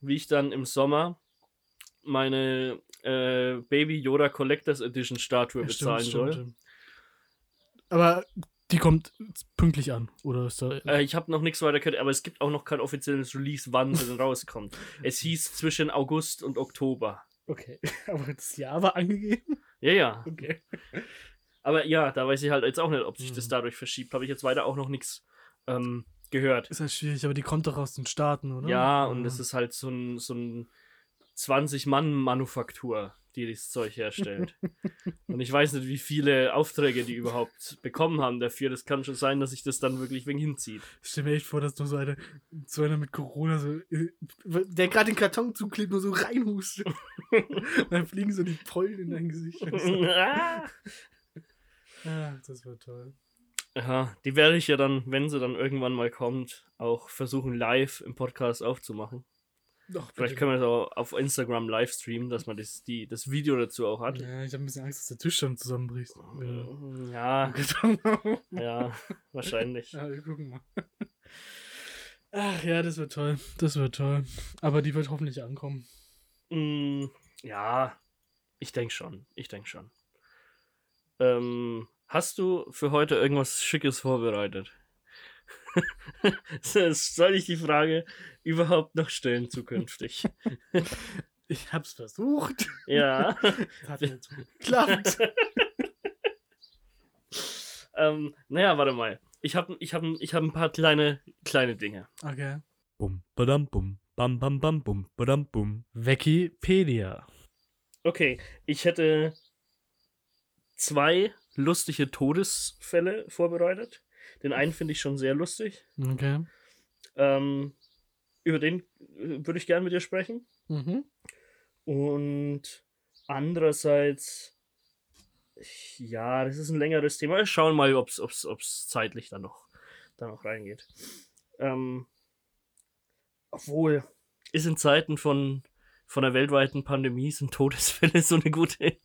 wie ich dann im Sommer meine äh, Baby Yoda Collectors Edition Statue Ja, bezahlen soll. stimmt. Aber Die kommt pünktlich an, oder ist da. Äh, ich habe noch nichts weiter gehört, aber es gibt auch noch kein offizielles Release, wann sie denn rauskommt. Es hieß zwischen August und Oktober. okay, aber das Jahr war angegeben? Ja, ja. Okay. Aber ja, da weiß ich halt jetzt auch nicht, ob sich das Mhm. dadurch verschiebt. Habe ich jetzt weiter auch noch nichts ähm, gehört. Ist halt schwierig, aber die kommt doch aus den Staaten, oder? Ja, und es ist halt so ein, so ein 20-Mann-Manufaktur, die das Zeug herstellt. und ich weiß nicht, wie viele Aufträge die überhaupt bekommen haben dafür. Das kann schon sein, dass sich das dann wirklich wegen hinzieht. Ich stell mir echt vor, dass nur so eine, so einer mit Corona so, äh, der gerade den Karton zuklebt, nur so reinhustet. und dann fliegen so die Pollen in dein Gesicht. Ah. ja, das war toll. Ja, die werde ich ja dann, wenn sie dann irgendwann mal kommt, auch versuchen, live im Podcast aufzumachen. Doch, Vielleicht können wir das auch auf Instagram live streamen, dass man das, die, das Video dazu auch hat. Ja, ich habe ein bisschen Angst, dass der Tisch dann zusammenbricht. Ja. Ja, wahrscheinlich. Ja, wir gucken mal. Ach ja, das wird toll. Das wird toll. Aber die wird hoffentlich ankommen. Mm, ja, ich denke schon. Ich denke schon. Ähm, hast du für heute irgendwas Schickes vorbereitet? Soll ich die Frage überhaupt noch stellen zukünftig? Ich hab's versucht. ja. Hat nicht geklappt. ähm, naja, warte mal. Ich habe ich hab, ich hab ein paar kleine, kleine Dinge. Okay. Bum, badam, bum, bam, bam, bam, bum, badam, bum. Wikipedia. Okay, ich hätte zwei lustige Todesfälle vorbereitet. Den einen finde ich schon sehr lustig. Okay. Ähm, über den äh, würde ich gerne mit dir sprechen. Mhm. Und andererseits, ja, das ist ein längeres Thema. Wir schauen mal, ob es zeitlich dann noch, dann noch reingeht. Ähm, obwohl, ist in Zeiten von, von der weltweiten Pandemie sind Todesfälle so eine gute,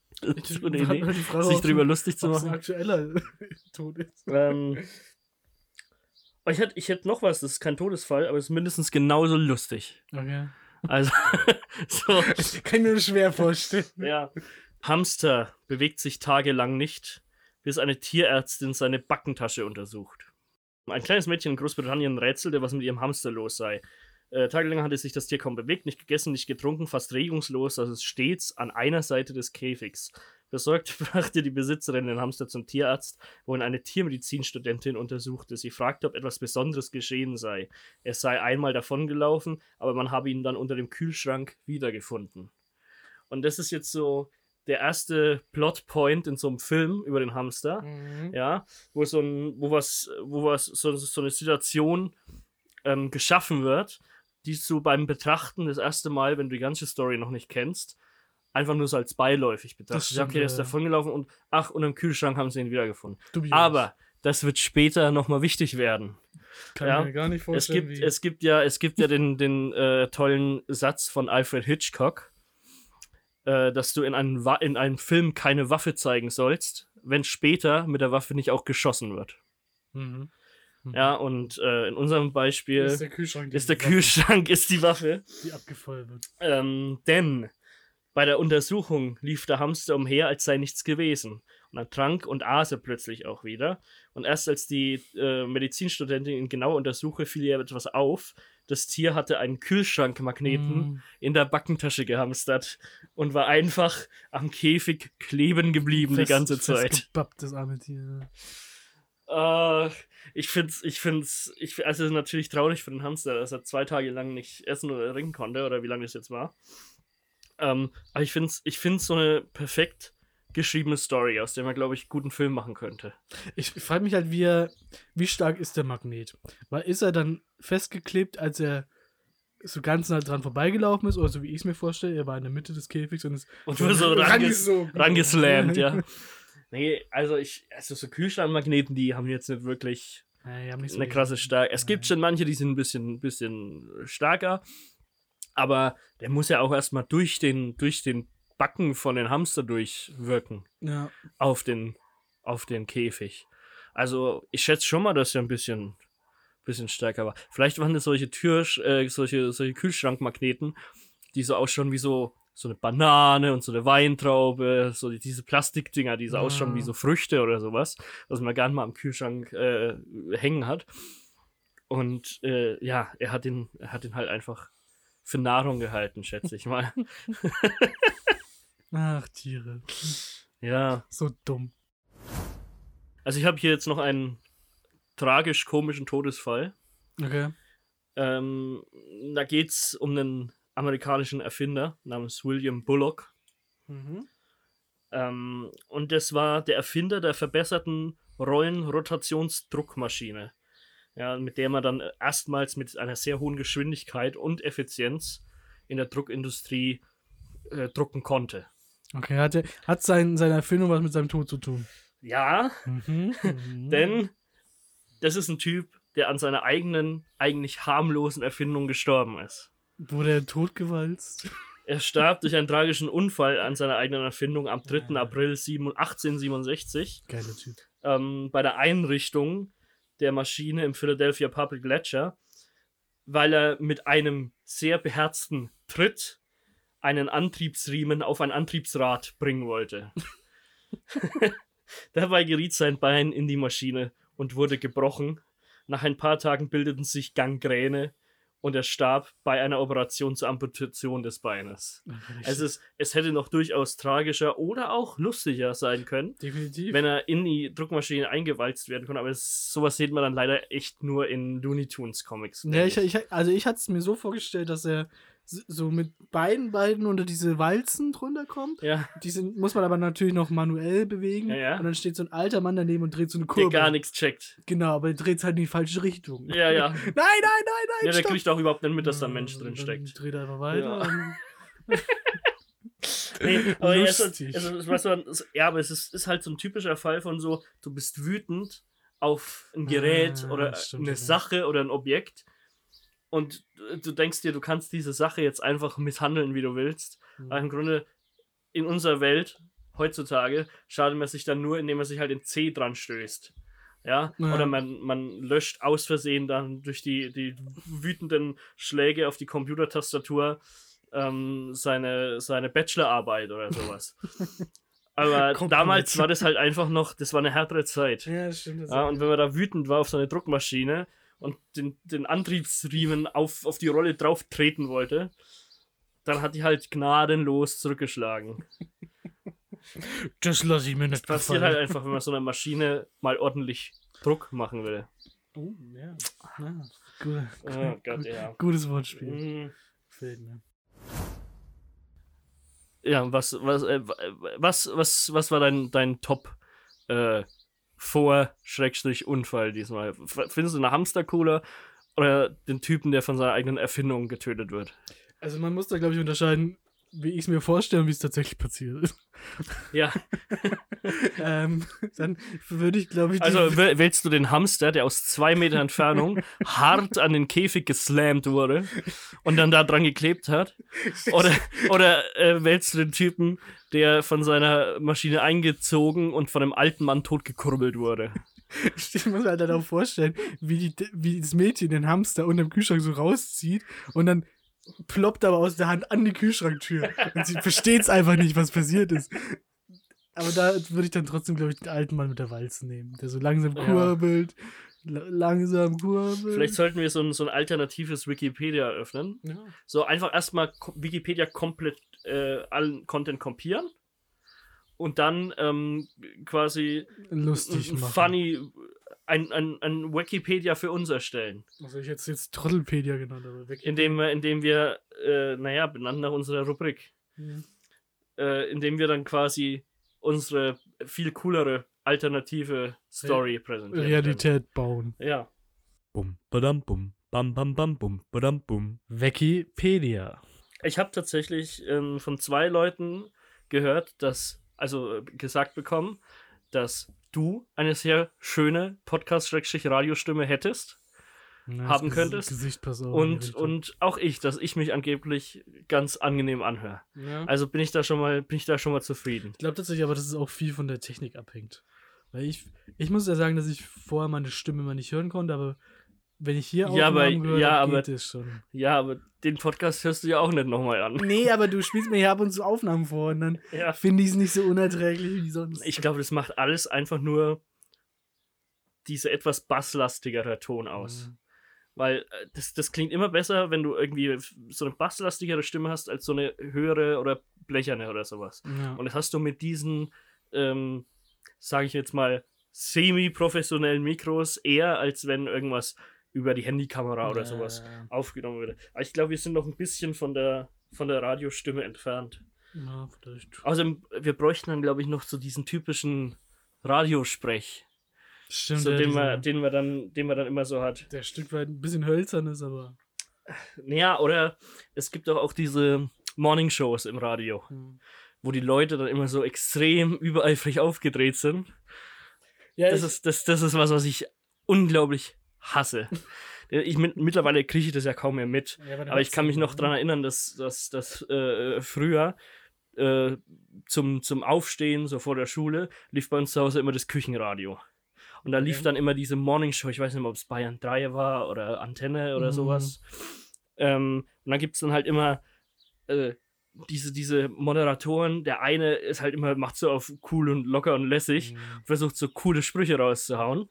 so eine Idee, Frage, sich drüber lustig zu ob es ein machen. aktueller Tod ist. Ähm, ich hätte ich hätt noch was, das ist kein Todesfall, aber es ist mindestens genauso lustig. Okay. Also, so, Kann ich mir nur schwer vorstellen. ja. Hamster bewegt sich tagelang nicht, bis eine Tierärztin seine Backentasche untersucht. Ein kleines Mädchen in Großbritannien rätselte, was mit ihrem Hamster los sei. Äh, tagelang hatte sich das Tier kaum bewegt, nicht gegessen, nicht getrunken, fast regungslos, es stets an einer Seite des Käfigs. Besorgt brachte die Besitzerin den Hamster zum Tierarzt, wo ihn eine Tiermedizinstudentin untersuchte. Sie fragte, ob etwas Besonderes geschehen sei. Er sei einmal davongelaufen, aber man habe ihn dann unter dem Kühlschrank wiedergefunden. Und das ist jetzt so der erste Plotpoint in so einem Film über den Hamster Mhm. ja, wo so ein, wo was, wo was, so, so eine Situation ähm, geschaffen wird, die du beim Betrachten das erste Mal, wenn du die ganze Story noch nicht kennst, einfach nur so als beiläufig betrachtest. Stimmt, okay, der ist ja. davongelaufen und ach, und im Kühlschrank haben sie ihn wiedergefunden. Dubios. Aber das wird später nochmal wichtig werden. Kann ja, ich mir gar nicht Es vorstellen. gibt, wie. es gibt ja, es gibt ja den, den äh, tollen Satz von Alfred Hitchcock, äh, dass du in einem, Wa in einem Film keine Waffe zeigen sollst, wenn später mit der Waffe nicht auch geschossen wird. Mhm. Mhm. Ja, und äh, in unserem Beispiel ist ist der Kühlschrank, die Waffe, Kühlschrank ist die Waffe. die abgefeuert wird. Ähm, denn bei der Untersuchung lief der Hamster umher, als sei nichts gewesen. Und dann trank und aß er plötzlich auch wieder. Und erst als die äh, Medizinstudentin ihn genau untersuchte, fiel ihr etwas auf. Das Tier hatte einen Kühlschrankmagneten Mhm. in der Backentasche gehamstert und war einfach am Käfig kleben geblieben die Fest- ganze Zeit. das arme Tier. Äh, ich find's, ich find's, ich, also es ist natürlich traurig für den Hamster, dass er zwei Tage lang nicht essen oder trinken konnte, oder wie lange das jetzt war. Ähm, aber ich find's, ich find's so eine perfekt geschriebene Story, aus der man, glaube ich, guten Film machen könnte. Ich frage mich halt, wie, er, wie stark ist der Magnet? Weil ist er dann festgeklebt, als er so ganz nah dran vorbeigelaufen ist, oder so wie ich es mir vorstelle, er war in der Mitte des Käfigs und ist Und so ranges rangeslammt, ja. Nee, also ich, also so Kühlschrankmagneten, die haben jetzt nicht wirklich Ja, die haben nicht so eine krasse Stärke. Es gibt schon manche, die sind ein bisschen, bisschen stärker, aber der muss ja auch erstmal durch den, durch den Backen von den Hamster durchwirken Ja. auf den, auf den Käfig. Also ich schätze schon mal, dass er ein bisschen, bisschen stärker war. Vielleicht waren das solche Tür, äh, solche, solche Kühlschrankmagneten, die so ausschauen wie so, so eine Banane und so eine Weintraube, so die, diese Plastikdinger, die so Ah. ausschauen wie so Früchte oder sowas, was man gerne mal am Kühlschrank äh, hängen hat. Und äh, ja, er hat ihn, er hat ihn halt einfach für Nahrung gehalten, schätze ich mal. Ach, Tiere. ja, So dumm. also ich habe hier jetzt noch einen tragisch-komischen Todesfall. Okay. Ähm, da geht es um einen amerikanischen Erfinder namens William Bullock. Mhm. Ähm, und das war der Erfinder der verbesserten Rollenrotationsdruckmaschine. Ja, mit der man dann erstmals mit einer sehr hohen Geschwindigkeit und Effizienz in der Druckindustrie äh, drucken konnte. Okay, hat, er, hat sein, seine Erfindung was mit seinem Tod zu tun? Ja, Mhm. mhm. denn das ist ein Typ, der an seiner eigenen, eigentlich harmlosen Erfindung gestorben ist. Wurde er totgewalzt? Er starb durch einen tragischen Unfall an seiner eigenen Erfindung am 3. April 7 1867 Geiler Typ. ähm, bei der Einrichtung der Maschine im Philadelphia Public Ledger, weil er mit einem sehr beherzten Tritt einen Antriebsriemen auf ein Antriebsrad bringen wollte. Dabei geriet sein Bein in die Maschine und wurde gebrochen. Nach ein paar Tagen bildeten sich Gangräne und er starb bei einer Operation zur Amputation des Beines. Es, es hätte noch durchaus tragischer oder auch lustiger sein können Definitiv. wenn er in die Druckmaschine eingewalzt werden konnte. Aber das, sowas sieht man dann leider echt nur in Looney Tunes Comics. Ja, ich, ich, also ich hatte es mir so vorgestellt, dass er so mit beiden beiden unter diese Walzen drunter kommt. ja, Die sind, muss man aber natürlich noch manuell bewegen. Ja, ja. Und dann steht so ein alter Mann daneben und dreht so eine der Kurve. gar nichts checkt. Genau, aber er dreht halt in die falsche Richtung. Ja, ja. Nein, nein, nein, nein, ja der kriegt auch überhaupt nicht mit, dass da ein Mensch Ja, drin steckt. Dreht einfach weiter. Ja. Nee, aber er Lustig. also, es war so ein, es- ja, aber es ist, ist halt so ein typischer Fall von so, du bist wütend auf ein Gerät Ah, oder stimmt, eine. Sache oder ein Objekt und du- denkst dir, du kannst diese Sache jetzt einfach misshandeln, wie du willst. Mhm. Aber im Grunde in unserer Welt heutzutage schadet man sich dann nur, indem man sich halt den C dran stößt. Ja, Ja. oder man, man löscht aus Versehen dann durch die, die wütenden Schläge auf die Computertastatur ähm, seine, seine Bachelorarbeit oder sowas. Aber Komplett. damals war das halt einfach noch, das war eine härtere Zeit. Ja, das stimmt. Das Ja, und wenn man da wütend war auf seine Druckmaschine und den, den Antriebsriemen auf, auf die Rolle drauf treten wollte, dann hat die halt gnadenlos zurückgeschlagen. das lasse ich mir nicht Das passiert gefallen. halt einfach, wenn man so einer Maschine mal ordentlich Druck machen will. Oh, ja. ja. Gut, Oh gut, Gott, gut, ja. Gutes Wortspiel. Mhm. Gefällt mir. Ja, was, was, äh, was, was, was war dein, dein Top äh, Vor-Unfall diesmal? F- Findest du eine Hamster cooler oder den Typen, der von seiner eigenen Erfindung getötet wird? Also man muss da, glaube ich, unterscheiden, wie ich es mir vorstelle und wie es tatsächlich passiert ist. Ja, ähm, dann würde ich, glaube ich, also wählst du den Hamster, der aus zwei Meter Entfernung hart an den Käfig geslammt wurde und dann da dran geklebt hat? Oder, oder äh, wählst du den Typen, der von seiner Maschine eingezogen und von einem alten Mann totgekurbelt wurde? Ich muss mir halt dann auch vorstellen, wie, die, wie das Mädchen den Hamster unter dem Kühlschrank so rauszieht und dann ploppt aber aus der Hand an die Kühlschranktür. Und sie versteht es einfach nicht, was passiert ist. Aber da würde ich dann trotzdem, glaube ich, den alten Mann mit der Walze nehmen, der so langsam Ja. kurbelt, la langsam kurbelt. Vielleicht sollten wir so ein, so ein alternatives Wikipedia eröffnen. Ja. So einfach erstmal Wikipedia komplett äh, allen Content kopieren und dann ähm, quasi Lustig machen. funny ein, ein, ein Wikipedia für uns erstellen. Also ich hätte es jetzt Trottelpedia genannt, aber weg. Indem wir, indem wir äh, naja, benannt nach unserer Rubrik, Ja. äh, indem wir dann quasi unsere viel coolere alternative Story präsentieren. Realität bauen. können. Ja. Bum, badam, bum, bam, bam, bam, bum, badam, bum. Wikipedia. Ich habe tatsächlich ähm, von zwei Leuten gehört, dass, also äh, gesagt bekommen, dass du eine sehr schöne Podcast-Radiostimme hättest. Ja, Haben könntest. Gesicht Und, und auch ich, dass ich mich angeblich ganz angenehm anhöre. Ja. Also bin ich da schon mal, bin ich da schon mal zufrieden. Ich glaube tatsächlich aber, dass es auch viel von der Technik abhängt. Weil ich, ich muss ja sagen, dass ich vorher meine Stimme mal nicht hören konnte, aber wenn ich hier Ja, aber- gehört ja, aber- geht es schon. Ja, aber den Podcast hörst du ja auch nicht nochmal an. Nee, aber du spielst mir hier ab und zu Aufnahmen vor und dann Ja. finde ich es nicht so unerträglich wie sonst. Ich glaube, das macht alles einfach nur diese etwas basslastigere Ton aus. Mhm. Weil äh, das, das klingt immer besser, wenn du irgendwie so eine basslastigere Stimme hast, als so eine höhere oder blecherne oder sowas. Ja. Und das hast du mit diesen, ähm, sage ich jetzt mal, semi-professionellen Mikros eher, als wenn irgendwas über die Handykamera oder Ja, sowas ja, ja. aufgenommen würde. Aber ich glaube, wir sind noch ein bisschen von der, von der Radiostimme entfernt. Ja, vielleicht. Außerdem, wir bräuchten dann, glaube ich, noch so diesen typischen Radiosprech, Stimmt, so den, man, den, man dann, den man dann immer so hat. der Stück weit ein bisschen hölzern ist, aber. Naja, oder es gibt doch auch diese Morning-Shows im Radio, hm. wo die Leute dann immer so extrem übereifrig aufgedreht sind. Ja, Das ist, das, das ist was, was ich unglaublich hasse. Ich, mit, mittlerweile kriege ich das ja kaum mehr mit. ja, der Aber ich kann mich noch daran erinnern, dass, dass, dass äh, früher äh, zum, zum Aufstehen, so vor der Schule, lief bei uns zu Hause immer das Küchenradio. Und da lief Okay. dann immer diese Morning Show, ich weiß nicht mehr, ob es Bayern 3 war oder Antenne oder Mhm. sowas. Ähm, und dann gibt es dann halt immer äh, diese, diese Moderatoren. Der eine ist halt immer, macht so auf cool und locker und lässig, Mhm. versucht so coole Sprüche rauszuhauen.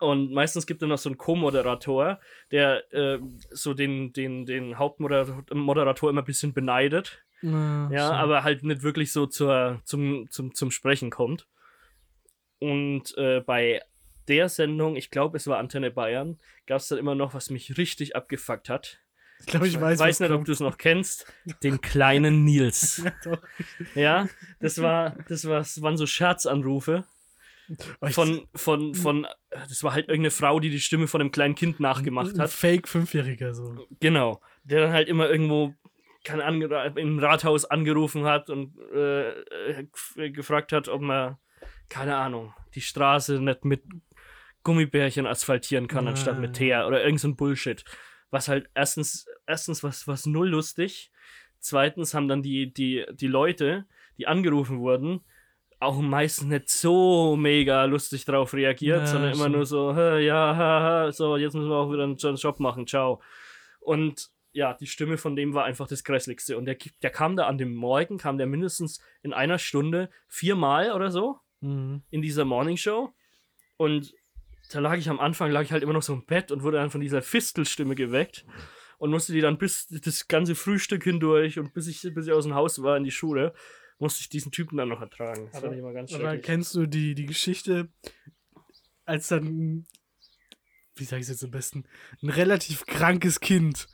Und meistens gibt es noch so einen Co-Moderator, der äh, so den, den, den Hauptmoderator Moderator immer ein bisschen beneidet. Ja, Ja, schon. aber halt nicht wirklich so zur, zum, zum, zum Sprechen kommt. Und äh, bei der Sendung, ich glaube, es war Antenne Bayern, gab es dann immer noch, was mich richtig abgefuckt hat. Ich glaube, ich weiß, was nicht, ob kommt. du es noch kennst. Den kleinen Nils. Ja, doch. ja, das war, das war, das waren so Scherzanrufe ich- von, von, von, das war halt irgendeine Frau, die die Stimme von einem kleinen Kind nachgemacht hat. Fake Fünfjähriger so. Genau. Der dann halt immer irgendwo, keine Ahnung, im Rathaus angerufen hat und äh, äh, gef- gefragt hat, ob man, keine Ahnung, die Straße nicht mit Gummibärchen asphaltieren kann, Ah. anstatt mit Teer oder irgend so ein Bullshit. Was halt erstens, erstens was, was null lustig. Zweitens haben dann die, die, die Leute, die angerufen wurden, auch meistens nicht so mega lustig drauf reagiert, Ja, sondern immer stimmt. nur so, "Hä, ja, ha, ha, so, jetzt müssen wir auch wieder einen Jo- Job machen, ciao. Und ja, die Stimme von dem war einfach das Grässlichste. Und der, der kam da an dem Morgen, kam der mindestens in einer Stunde viermal oder so Mhm. in dieser Morning Show. Und da lag ich am Anfang, lag ich halt immer noch so im Bett und wurde dann von dieser Fistelstimme geweckt und musste die dann bis das ganze Frühstück hindurch und bis ich, bis ich aus dem Haus war in die Schule, musste ich diesen Typen dann noch ertragen. Das Aber- immer ganz Aber kennst du die, die Geschichte, als dann, wie sage ich es jetzt am besten, ein relativ krankes Kind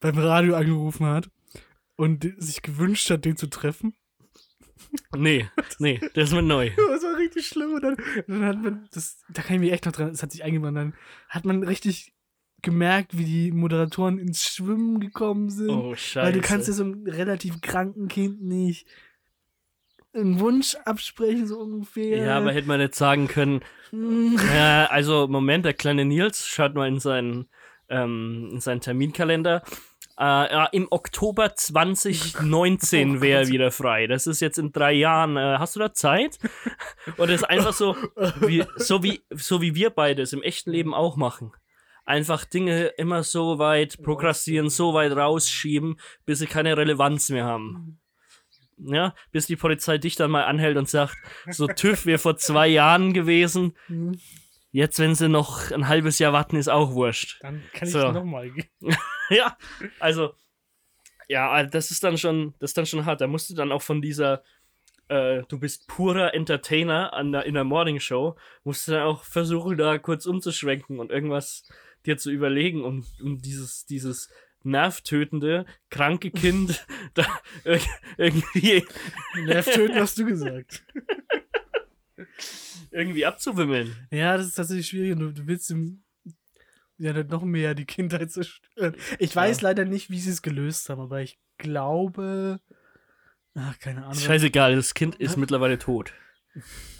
beim Radio angerufen hat und sich gewünscht hat, den zu treffen? Nee, nee, das ist mir neu. Das war richtig schlimm. Und dann, dann hat man, das, da kann ich mich echt noch dran, das hat sich eingebrannt, dann hat man richtig gemerkt, wie die Moderatoren ins Schwimmen gekommen sind. Oh, scheiße. Weil du kannst ja so einem relativ kranken Kind nicht einen Wunsch absprechen, so ungefähr. ja, aber hätte man nicht sagen können, Mm. Ja, also Moment, der kleine Nils schaut mal in seinen, ähm, in seinen Terminkalender. Äh, ja, Im Oktober 2019 Oh wäre er wieder frei. Das ist jetzt in drei Jahren. Äh, hast du da Zeit? Und das ist einfach so, wie, so, wie, so wie wir beide es im echten Leben auch machen. Einfach Dinge immer so weit prokrastinieren, so weit rausschieben, bis sie keine Relevanz mehr haben. Ja, bis die Polizei dich dann mal anhält und sagt, so TÜV wäre vor zwei Jahren gewesen, Mm. Jetzt, wenn sie noch ein halbes Jahr warten, ist auch wurscht. Dann kann ich So. nochmal gehen. ja, also, ja, das ist dann schon, das ist dann schon hart. Da musst du dann auch von dieser, äh, du bist purer Entertainer an der, in der Morning Show, musst du dann auch versuchen, da kurz umzuschwenken und irgendwas dir zu überlegen, um, um dieses, dieses nervtötende, kranke Kind da ir- irgendwie, Nervtöten hast du gesagt. irgendwie abzuwimmeln. Ja, das ist tatsächlich schwierig. und Du, willst ihm ja dann noch mehr die Kindheit zerstören. Ich weiß leider nicht, wie sie es gelöst haben, aber ich glaube. Ach, keine Ahnung. Scheißegal, das Kind ist mittlerweile tot.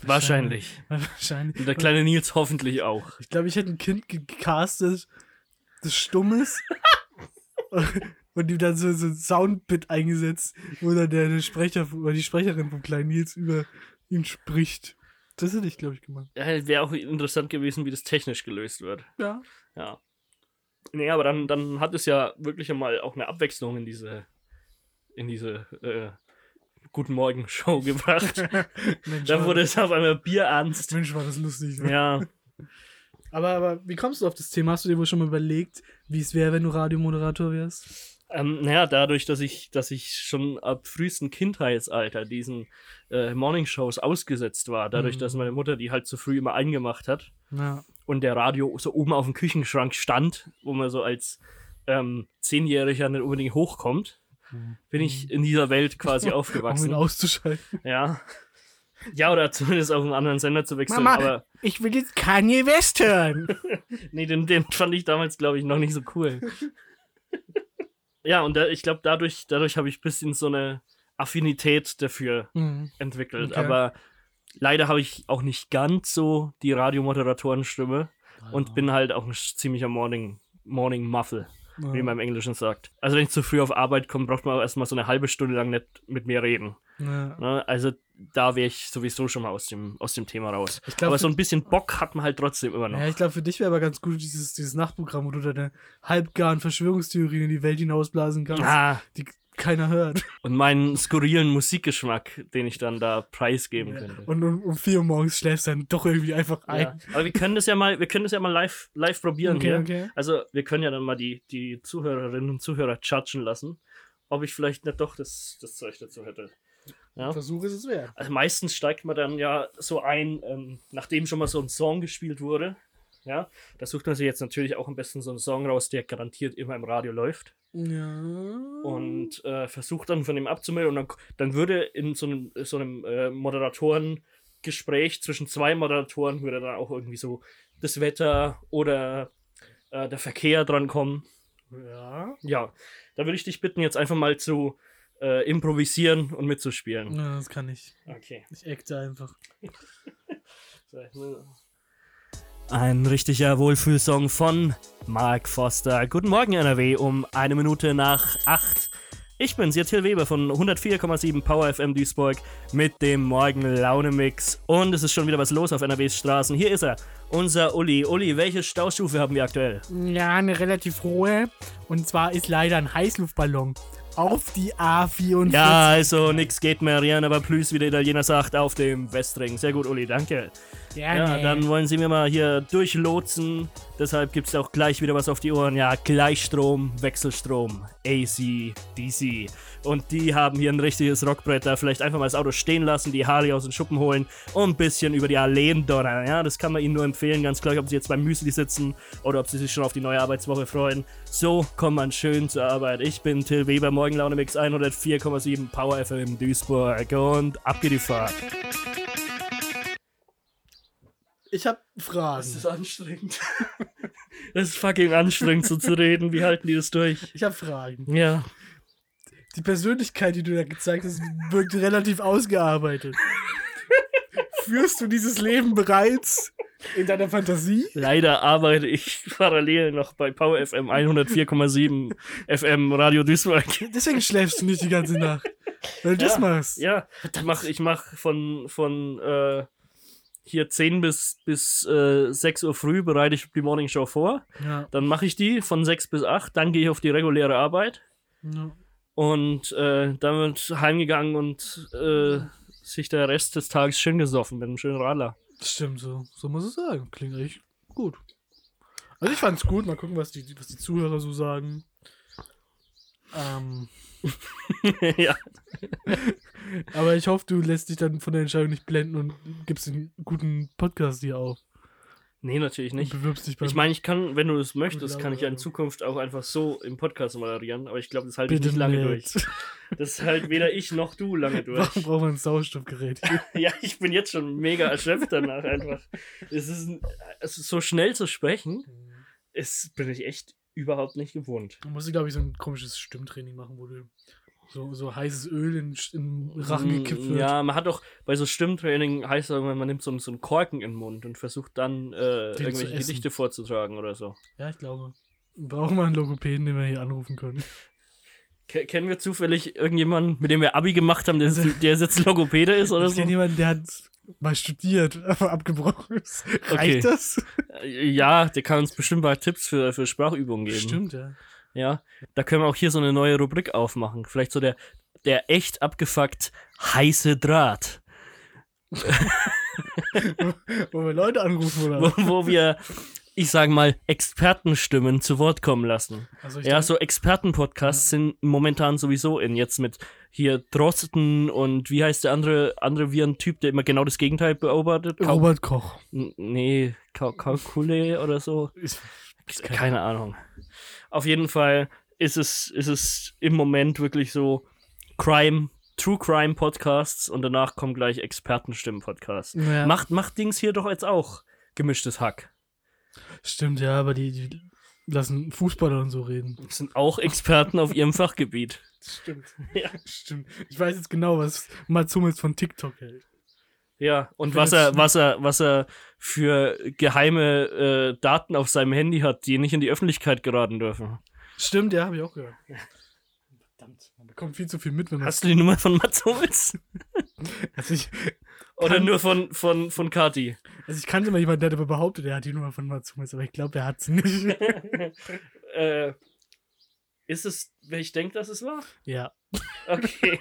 Wahrscheinlich. Wahrscheinlich. Und der kleine Nils hoffentlich auch. Ich glaube, ich hätte ein Kind gecastet, das stumm ist. und ihm dann so, so ein Soundbit eingesetzt, wo dann der, der Sprecher oder die Sprecherin vom kleinen Nils über ihn spricht. Das hätte ich, glaube ich, gemacht. Ja, Wäre auch interessant gewesen, wie das technisch gelöst wird. Ja. Ja. Nee, aber dann, dann hat es ja wirklich einmal auch eine Abwechslung in diese, in diese äh, Guten Morgen Show gebracht. Mensch, da war- wurde es auf einmal bierernst. Mensch, war das lustig. ne? Ja, Aber, aber wie kommst du auf das Thema? Hast du dir wohl schon mal überlegt, wie es wäre, wenn du Radiomoderator wärst? ähm, naja, dadurch, dass ich, dass ich schon ab frühesten Kindheitsalter diesen äh, Morning-Shows ausgesetzt war, dadurch, Mhm. dass meine Mutter die halt zu früh immer eingemacht hat Ja. und der Radio so oben auf dem Küchenschrank stand, wo man so als ähm, Zehnjähriger nicht unbedingt hochkommt, bin ich in dieser Welt quasi Um ihn aufgewachsen. auszuschalten. Ja. Ja, oder zumindest auf einen anderen Sender zu wechseln. Aber ich will jetzt Kanye West hören. nee, den, den fand ich damals, glaube ich, noch nicht so cool. ja, und da, ich glaube, dadurch, dadurch habe ich ein bisschen so eine Affinität dafür Mhm. entwickelt. Okay. Aber leider habe ich auch nicht ganz so die Radiomoderatorenstimme und bin halt auch ein ziemlicher Morning, Morning Muffle, wie man im Englischen sagt. Also wenn ich zu früh auf Arbeit komme, braucht man auch erstmal so eine halbe Stunde lang nicht mit mir reden. Ja. Ne? Also da wäre ich sowieso schon mal aus dem, aus dem Thema raus. Glaub, aber so ein bisschen Bock hat man halt trotzdem immer noch. Ja, ich glaube, für dich wäre aber ganz gut dieses, dieses Nachtprogramm, wo du deine halbgaren Verschwörungstheorien in die Welt hinausblasen kannst, Ah, die keiner hört. und meinen skurrilen Musikgeschmack, den ich dann da preisgeben könnte. Und um, um vier Uhr morgens schläfst du dann doch irgendwie einfach ein. Ja. Aber wir können das ja mal, wir können das ja mal live, live probieren Okay, hier. okay. Also wir können ja dann mal die, die Zuhörerinnen und Zuhörer judgen lassen, ob ich vielleicht nicht doch das, das Zeug dazu hätte. Ja. Versuch ist es wert. Also meistens steigt man dann ja so ein, ähm, nachdem schon mal so ein Song gespielt wurde. Ja, da sucht man sich jetzt natürlich auch am besten so einen Song raus, der garantiert immer im Radio läuft. Ja. und äh, versucht dann von dem abzumelden und dann, dann würde in so einem, so einem äh, Moderatoren-Gespräch zwischen zwei Moderatoren würde dann auch irgendwie so das Wetter oder äh, der Verkehr dran kommen. ja. Ja, da würde ich dich bitten, jetzt einfach mal zu äh, improvisieren und mitzuspielen. Ja, das kann ich. Okay. Ich acte einfach. Ein richtiger Wohlfühlsong von Mark Foster. Guten Morgen, NRW, um eine Minute nach acht. Ich bin's, ihr Till Weber von 104,7 Power FM Duisburg mit dem Morgen-Laune-Mix. Und es ist schon wieder was los auf NRWs Straßen. Hier ist er, unser Uli. Uli, welche Staustufe haben wir aktuell? Ja, eine relativ hohe. Und zwar ist leider ein Heißluftballon auf die A44. Ja, also nix geht mehr, Rian, aber plus, wie der Italiener sagt, auf dem Westring. Sehr gut, Uli, danke. Ja, Gerne. dann wollen Sie mir mal hier durchlotsen. Deshalb gibt es auch gleich wieder was auf die Ohren. Ja, Gleichstrom, Wechselstrom, AC, DC. Und die haben hier ein richtiges Rockbrett. Da vielleicht einfach mal das Auto stehen lassen, die Harley aus den Schuppen holen und ein bisschen über die Alleen donnern. Ja, das kann man Ihnen nur empfehlen. Ganz gleich, ob Sie jetzt beim Müsli sitzen oder ob Sie sich schon auf die neue Arbeitswoche freuen. So kommt man schön zur Arbeit. Ich bin Till Weber, Morgenlaune Mix 104,7 Power FM Duisburg. Und ab geht die Fahrt. Ich habe Fragen. Das ist anstrengend. Das ist fucking anstrengend, so zu reden. Wie halten die das durch? Ich habe Fragen. Ja. Die Persönlichkeit, die du da gezeigt hast, wirkt relativ ausgearbeitet. Führst du dieses Leben bereits in deiner Fantasie? Leider arbeite ich parallel noch bei Power FM 104,7 FM Radio Duisburg. Deswegen schläfst du nicht die ganze Nacht. Weil du das machst. Ja, ich mach, ich mach von, von äh, hier 10 bis, bis äh, 6 Uhr früh bereite ich die Morning Show vor. Ja. Dann mache ich die von 6 bis 8. Dann gehe ich auf die reguläre Arbeit. ja. Und äh, dann wird heimgegangen und äh, sich der Rest des Tages schön gesoffen mit einem schönen Radler. Stimmt so. So muss es sagen. Klingt echt gut. Also ich fand's gut. Mal gucken, was die, was die Zuhörer so sagen. Ähm, ja. aber ich hoffe, du lässt dich dann von der Entscheidung nicht blenden und gibst einen guten Podcast hier auf. Nee, natürlich Und nicht. bewirbst dich beim Ich meine, ich kann, wenn du das möchtest, kann ich ja in. Zukunft auch einfach so im Podcast moderieren, aber ich glaube, das halte ich nicht lange nicht. durch. Das halt weder ich noch du lange durch. Warum braucht man ein Sauerstoffgerät? ja, ich bin jetzt schon mega erschöpft danach einfach. Es ist, ein- es ist so schnell zu sprechen, ist, bin ich echt überhaupt nicht gewohnt. Man muss, glaube ich, so ein komisches Stimmtraining machen, wo du so, so heißes Öl in, in den Rachen gekippt wird. Mm, Ja, man hat doch bei so Stimmtraining heißt es man nimmt so, einen- so einen Korken in den Mund und versucht dann äh, irgendwelche. Gedichte vorzutragen oder so. Ja, ich glaube. Brauchen wir einen Logopäden, den wir hier anrufen können. Ke- Kennen wir zufällig irgendjemanden, mit dem wir Abi gemacht haben, der, der jetzt Logopäde ist oder Ich so? kenne jemanden, der hat mal studiert, aber abgebrochen ist. Reicht Okay. das? Äh, Ja, der kann uns bestimmt mal Tipps für, für Sprachübungen geben. Stimmt, ja. Ja, da können wir auch hier so eine neue Rubrik aufmachen. Vielleicht so der, der echt abgefuckt heiße Draht. Wo wir Leute anrufen oder? wo, wo wir, ich sage mal, Expertenstimmen zu Wort kommen lassen. Also Ja, so Expertenpodcasts sind momentan sowieso in. Jetzt mit hier Drosten und wie heißt der andere, andere Viren-Typ, der immer genau das Gegenteil beobachtet? Robert Koch. Nee, Kalkule oder so. Keine Ahnung. Auf jeden Fall ist es, ist es im Moment wirklich so Crime, True Crime Podcasts und danach kommen gleich Expertenstimmen-Podcasts. Ja. Macht, macht Dings hier doch jetzt auch gemischtes Hack. Stimmt, ja, aber die, die lassen Fußballer und so reden. Das sind auch Experten auf ihrem Fachgebiet. Stimmt. Ja. Stimmt. Ich weiß jetzt genau, was Mats Hummels von TikTok hält. Ja, und was er, was er, was er für geheime äh, Daten auf seinem Handy hat, die nicht in die Öffentlichkeit geraten dürfen. Stimmt, ja, habe ich auch gehört. Verdammt, man bekommt viel zu viel mit, wenn man. Hast du die Nummer von Mats Hummels? Also ich, Oder Kann- nur von, von, von Kati? also ich kannte mal jemanden, der behauptet, er hat die Nummer von Mats Hummels, aber ich glaube, er hat sie nicht. äh, ist es, wer ich denke, dass es war? ja. Okay.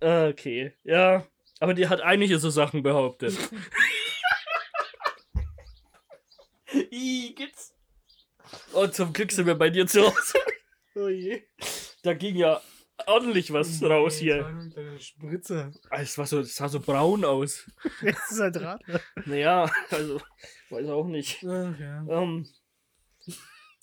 okay, ja. Aber die hat einige so Sachen behauptet. Ih, geht's? Und zum Glück sind wir bei dir zu Hause. Oh je. Da ging ja ordentlich was raus hier. Spritze. Ah, Es war so, es sah so braun aus. Das ist halt Rad. Naja, also, weiß auch nicht. Ach, ja. Ähm,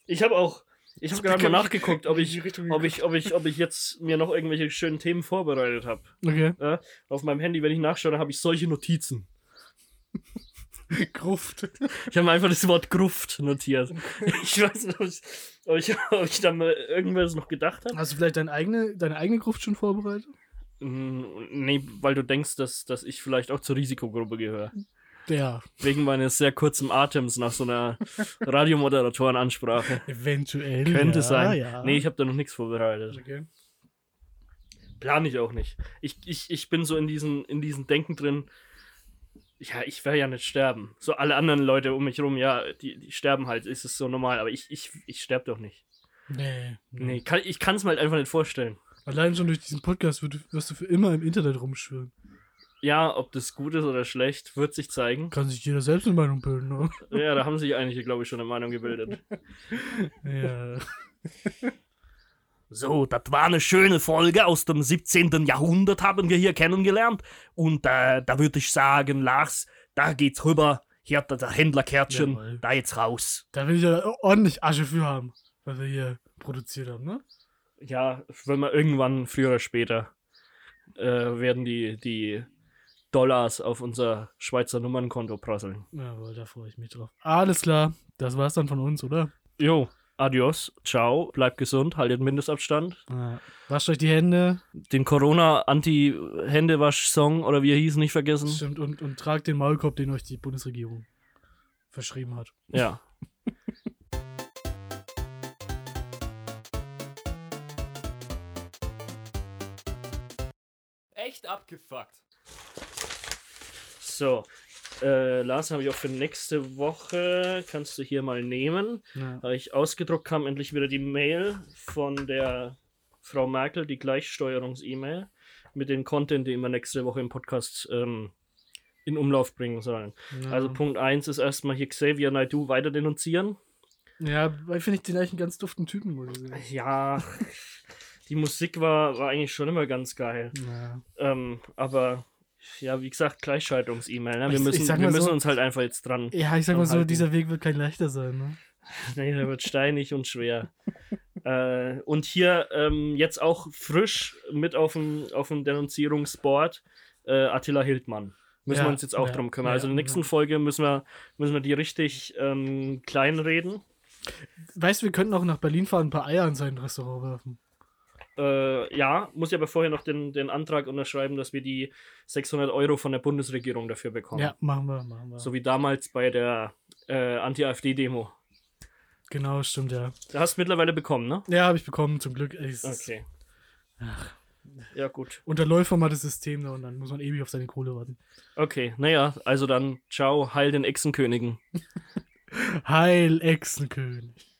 ich habe auch, ich habe gerade mal nachgeguckt, ob ich, ob ich, ob ich, ob ich jetzt mir noch irgendwelche schönen Themen vorbereitet habe. Okay. Ja, auf meinem Handy, wenn ich nachschaue, dann habe ich solche Notizen. Gruft. Ich habe mir einfach das Wort Gruft notiert. Ich weiß nicht, ob ich, ob ich, ob ich da mal irgendwas noch gedacht habe. Hast du vielleicht deine eigene, deine eigene Gruft schon vorbereitet? Mm, Nee, weil du denkst, dass, dass ich vielleicht auch zur Risikogruppe gehöre. Ja, Wegen meines sehr kurzen Atems nach so einer Radiomoderatorenansprache. eventuell. Könnte ja, sein. Ja. Nee, ich habe da noch nichts vorbereitet. Okay. Plane ich auch nicht. Ich, ich, ich bin so in diesen, in diesen Denken drin, ja, ich werde ja nicht sterben. So alle anderen Leute um mich rum, ja, die, die sterben halt, ist es so normal, aber ich, ich, ich sterbe doch nicht. Nee. Nee, kann, ich kann es mir halt einfach nicht vorstellen. Allein schon durch diesen Podcast wirst, du für immer im Internet rumschwirren. Ja, ob das gut ist oder schlecht, wird sich zeigen. Kann sich jeder selbst eine Meinung bilden, ne? Ja, da haben sich einige, glaube ich, schon eine Meinung gebildet. Ja. So, das war eine schöne Folge aus dem 17. Jahrhundert, haben wir hier kennengelernt. Und äh, da würde ich sagen, Lars, da geht's rüber. Hier hat der Händlerkärtchen, Jawohl. da jetzt raus. Da will ich ja ordentlich Asche für haben, was wir hier produziert haben, ne? Ja, wenn wir irgendwann, früher oder später, äh, werden die, die Dollars auf unser Schweizer Nummernkonto prasseln. Jawohl, da freue ich mich drauf. Alles klar, das war's dann von uns, oder? Jo, adios, ciao, bleibt gesund, haltet Mindestabstand. Ja. Wascht euch die Hände. Den Corona-Anti-Händewasch-Song oder wie er hieß, nicht vergessen. Stimmt, und, und tragt den Maulkorb, den euch die Bundesregierung verschrieben hat. Ja. Echt abgefuckt. So. Äh, Lars habe ich auch für nächste Woche. Kannst du hier mal nehmen. Ja. Habe ich ausgedruckt, kam endlich wieder die Mail von der Frau Merkel, die Gleichsteuerungs-E-Mail, mit dem Content, den wir nächste Woche im Podcast ähm, in Umlauf bringen sollen. Also Punkt 1 ist erstmal hier Xavier Naidoo weiter denunzieren. Ja, weil finde ich den eigentlich einen ganz duften Typen, muss ich sagen. Ja, die Musik war, war eigentlich schon immer ganz geil. Ja. Ähm, aber ja, wie gesagt, Gleichschaltungs-E-Mail. Ne? Wir, Ich- ich müssen, sag wir müssen so- uns halt einfach jetzt dran. Ja, ich sag mal so, Anhalten. dieser Weg wird kein leichter sein, ne? Nee, der wird steinig und schwer. äh, und hier ähm, jetzt auch frisch mit auf dem, auf dem Denunzierungsboard äh, Attila Hildmann. Müssen Ja, wir uns jetzt auch ja, drum kümmern. ja, also in der nächsten ja. Folge müssen wir, müssen wir die richtig ähm, kleinreden. Weißt du, wir könnten auch nach Berlin fahren, ein paar Eier in sein Restaurant werfen. Äh, ja, muss ich aber vorher noch den, den Antrag unterschreiben, dass wir die 600 Euro von der Bundesregierung dafür bekommen. Ja, machen wir, machen wir. So wie damals bei der äh, Anti-AfD-Demo. Genau, stimmt, ja. Da hast du mittlerweile bekommen, ne? Ja, habe ich bekommen, zum Glück. Ist- Okay. Ach, Ja, gut. Und der Läufer mal das System da und dann muss man ewig auf seine Kohle warten. Okay, naja, also dann ciao, heil den Echsenkönigen. Heil Echsenkönig.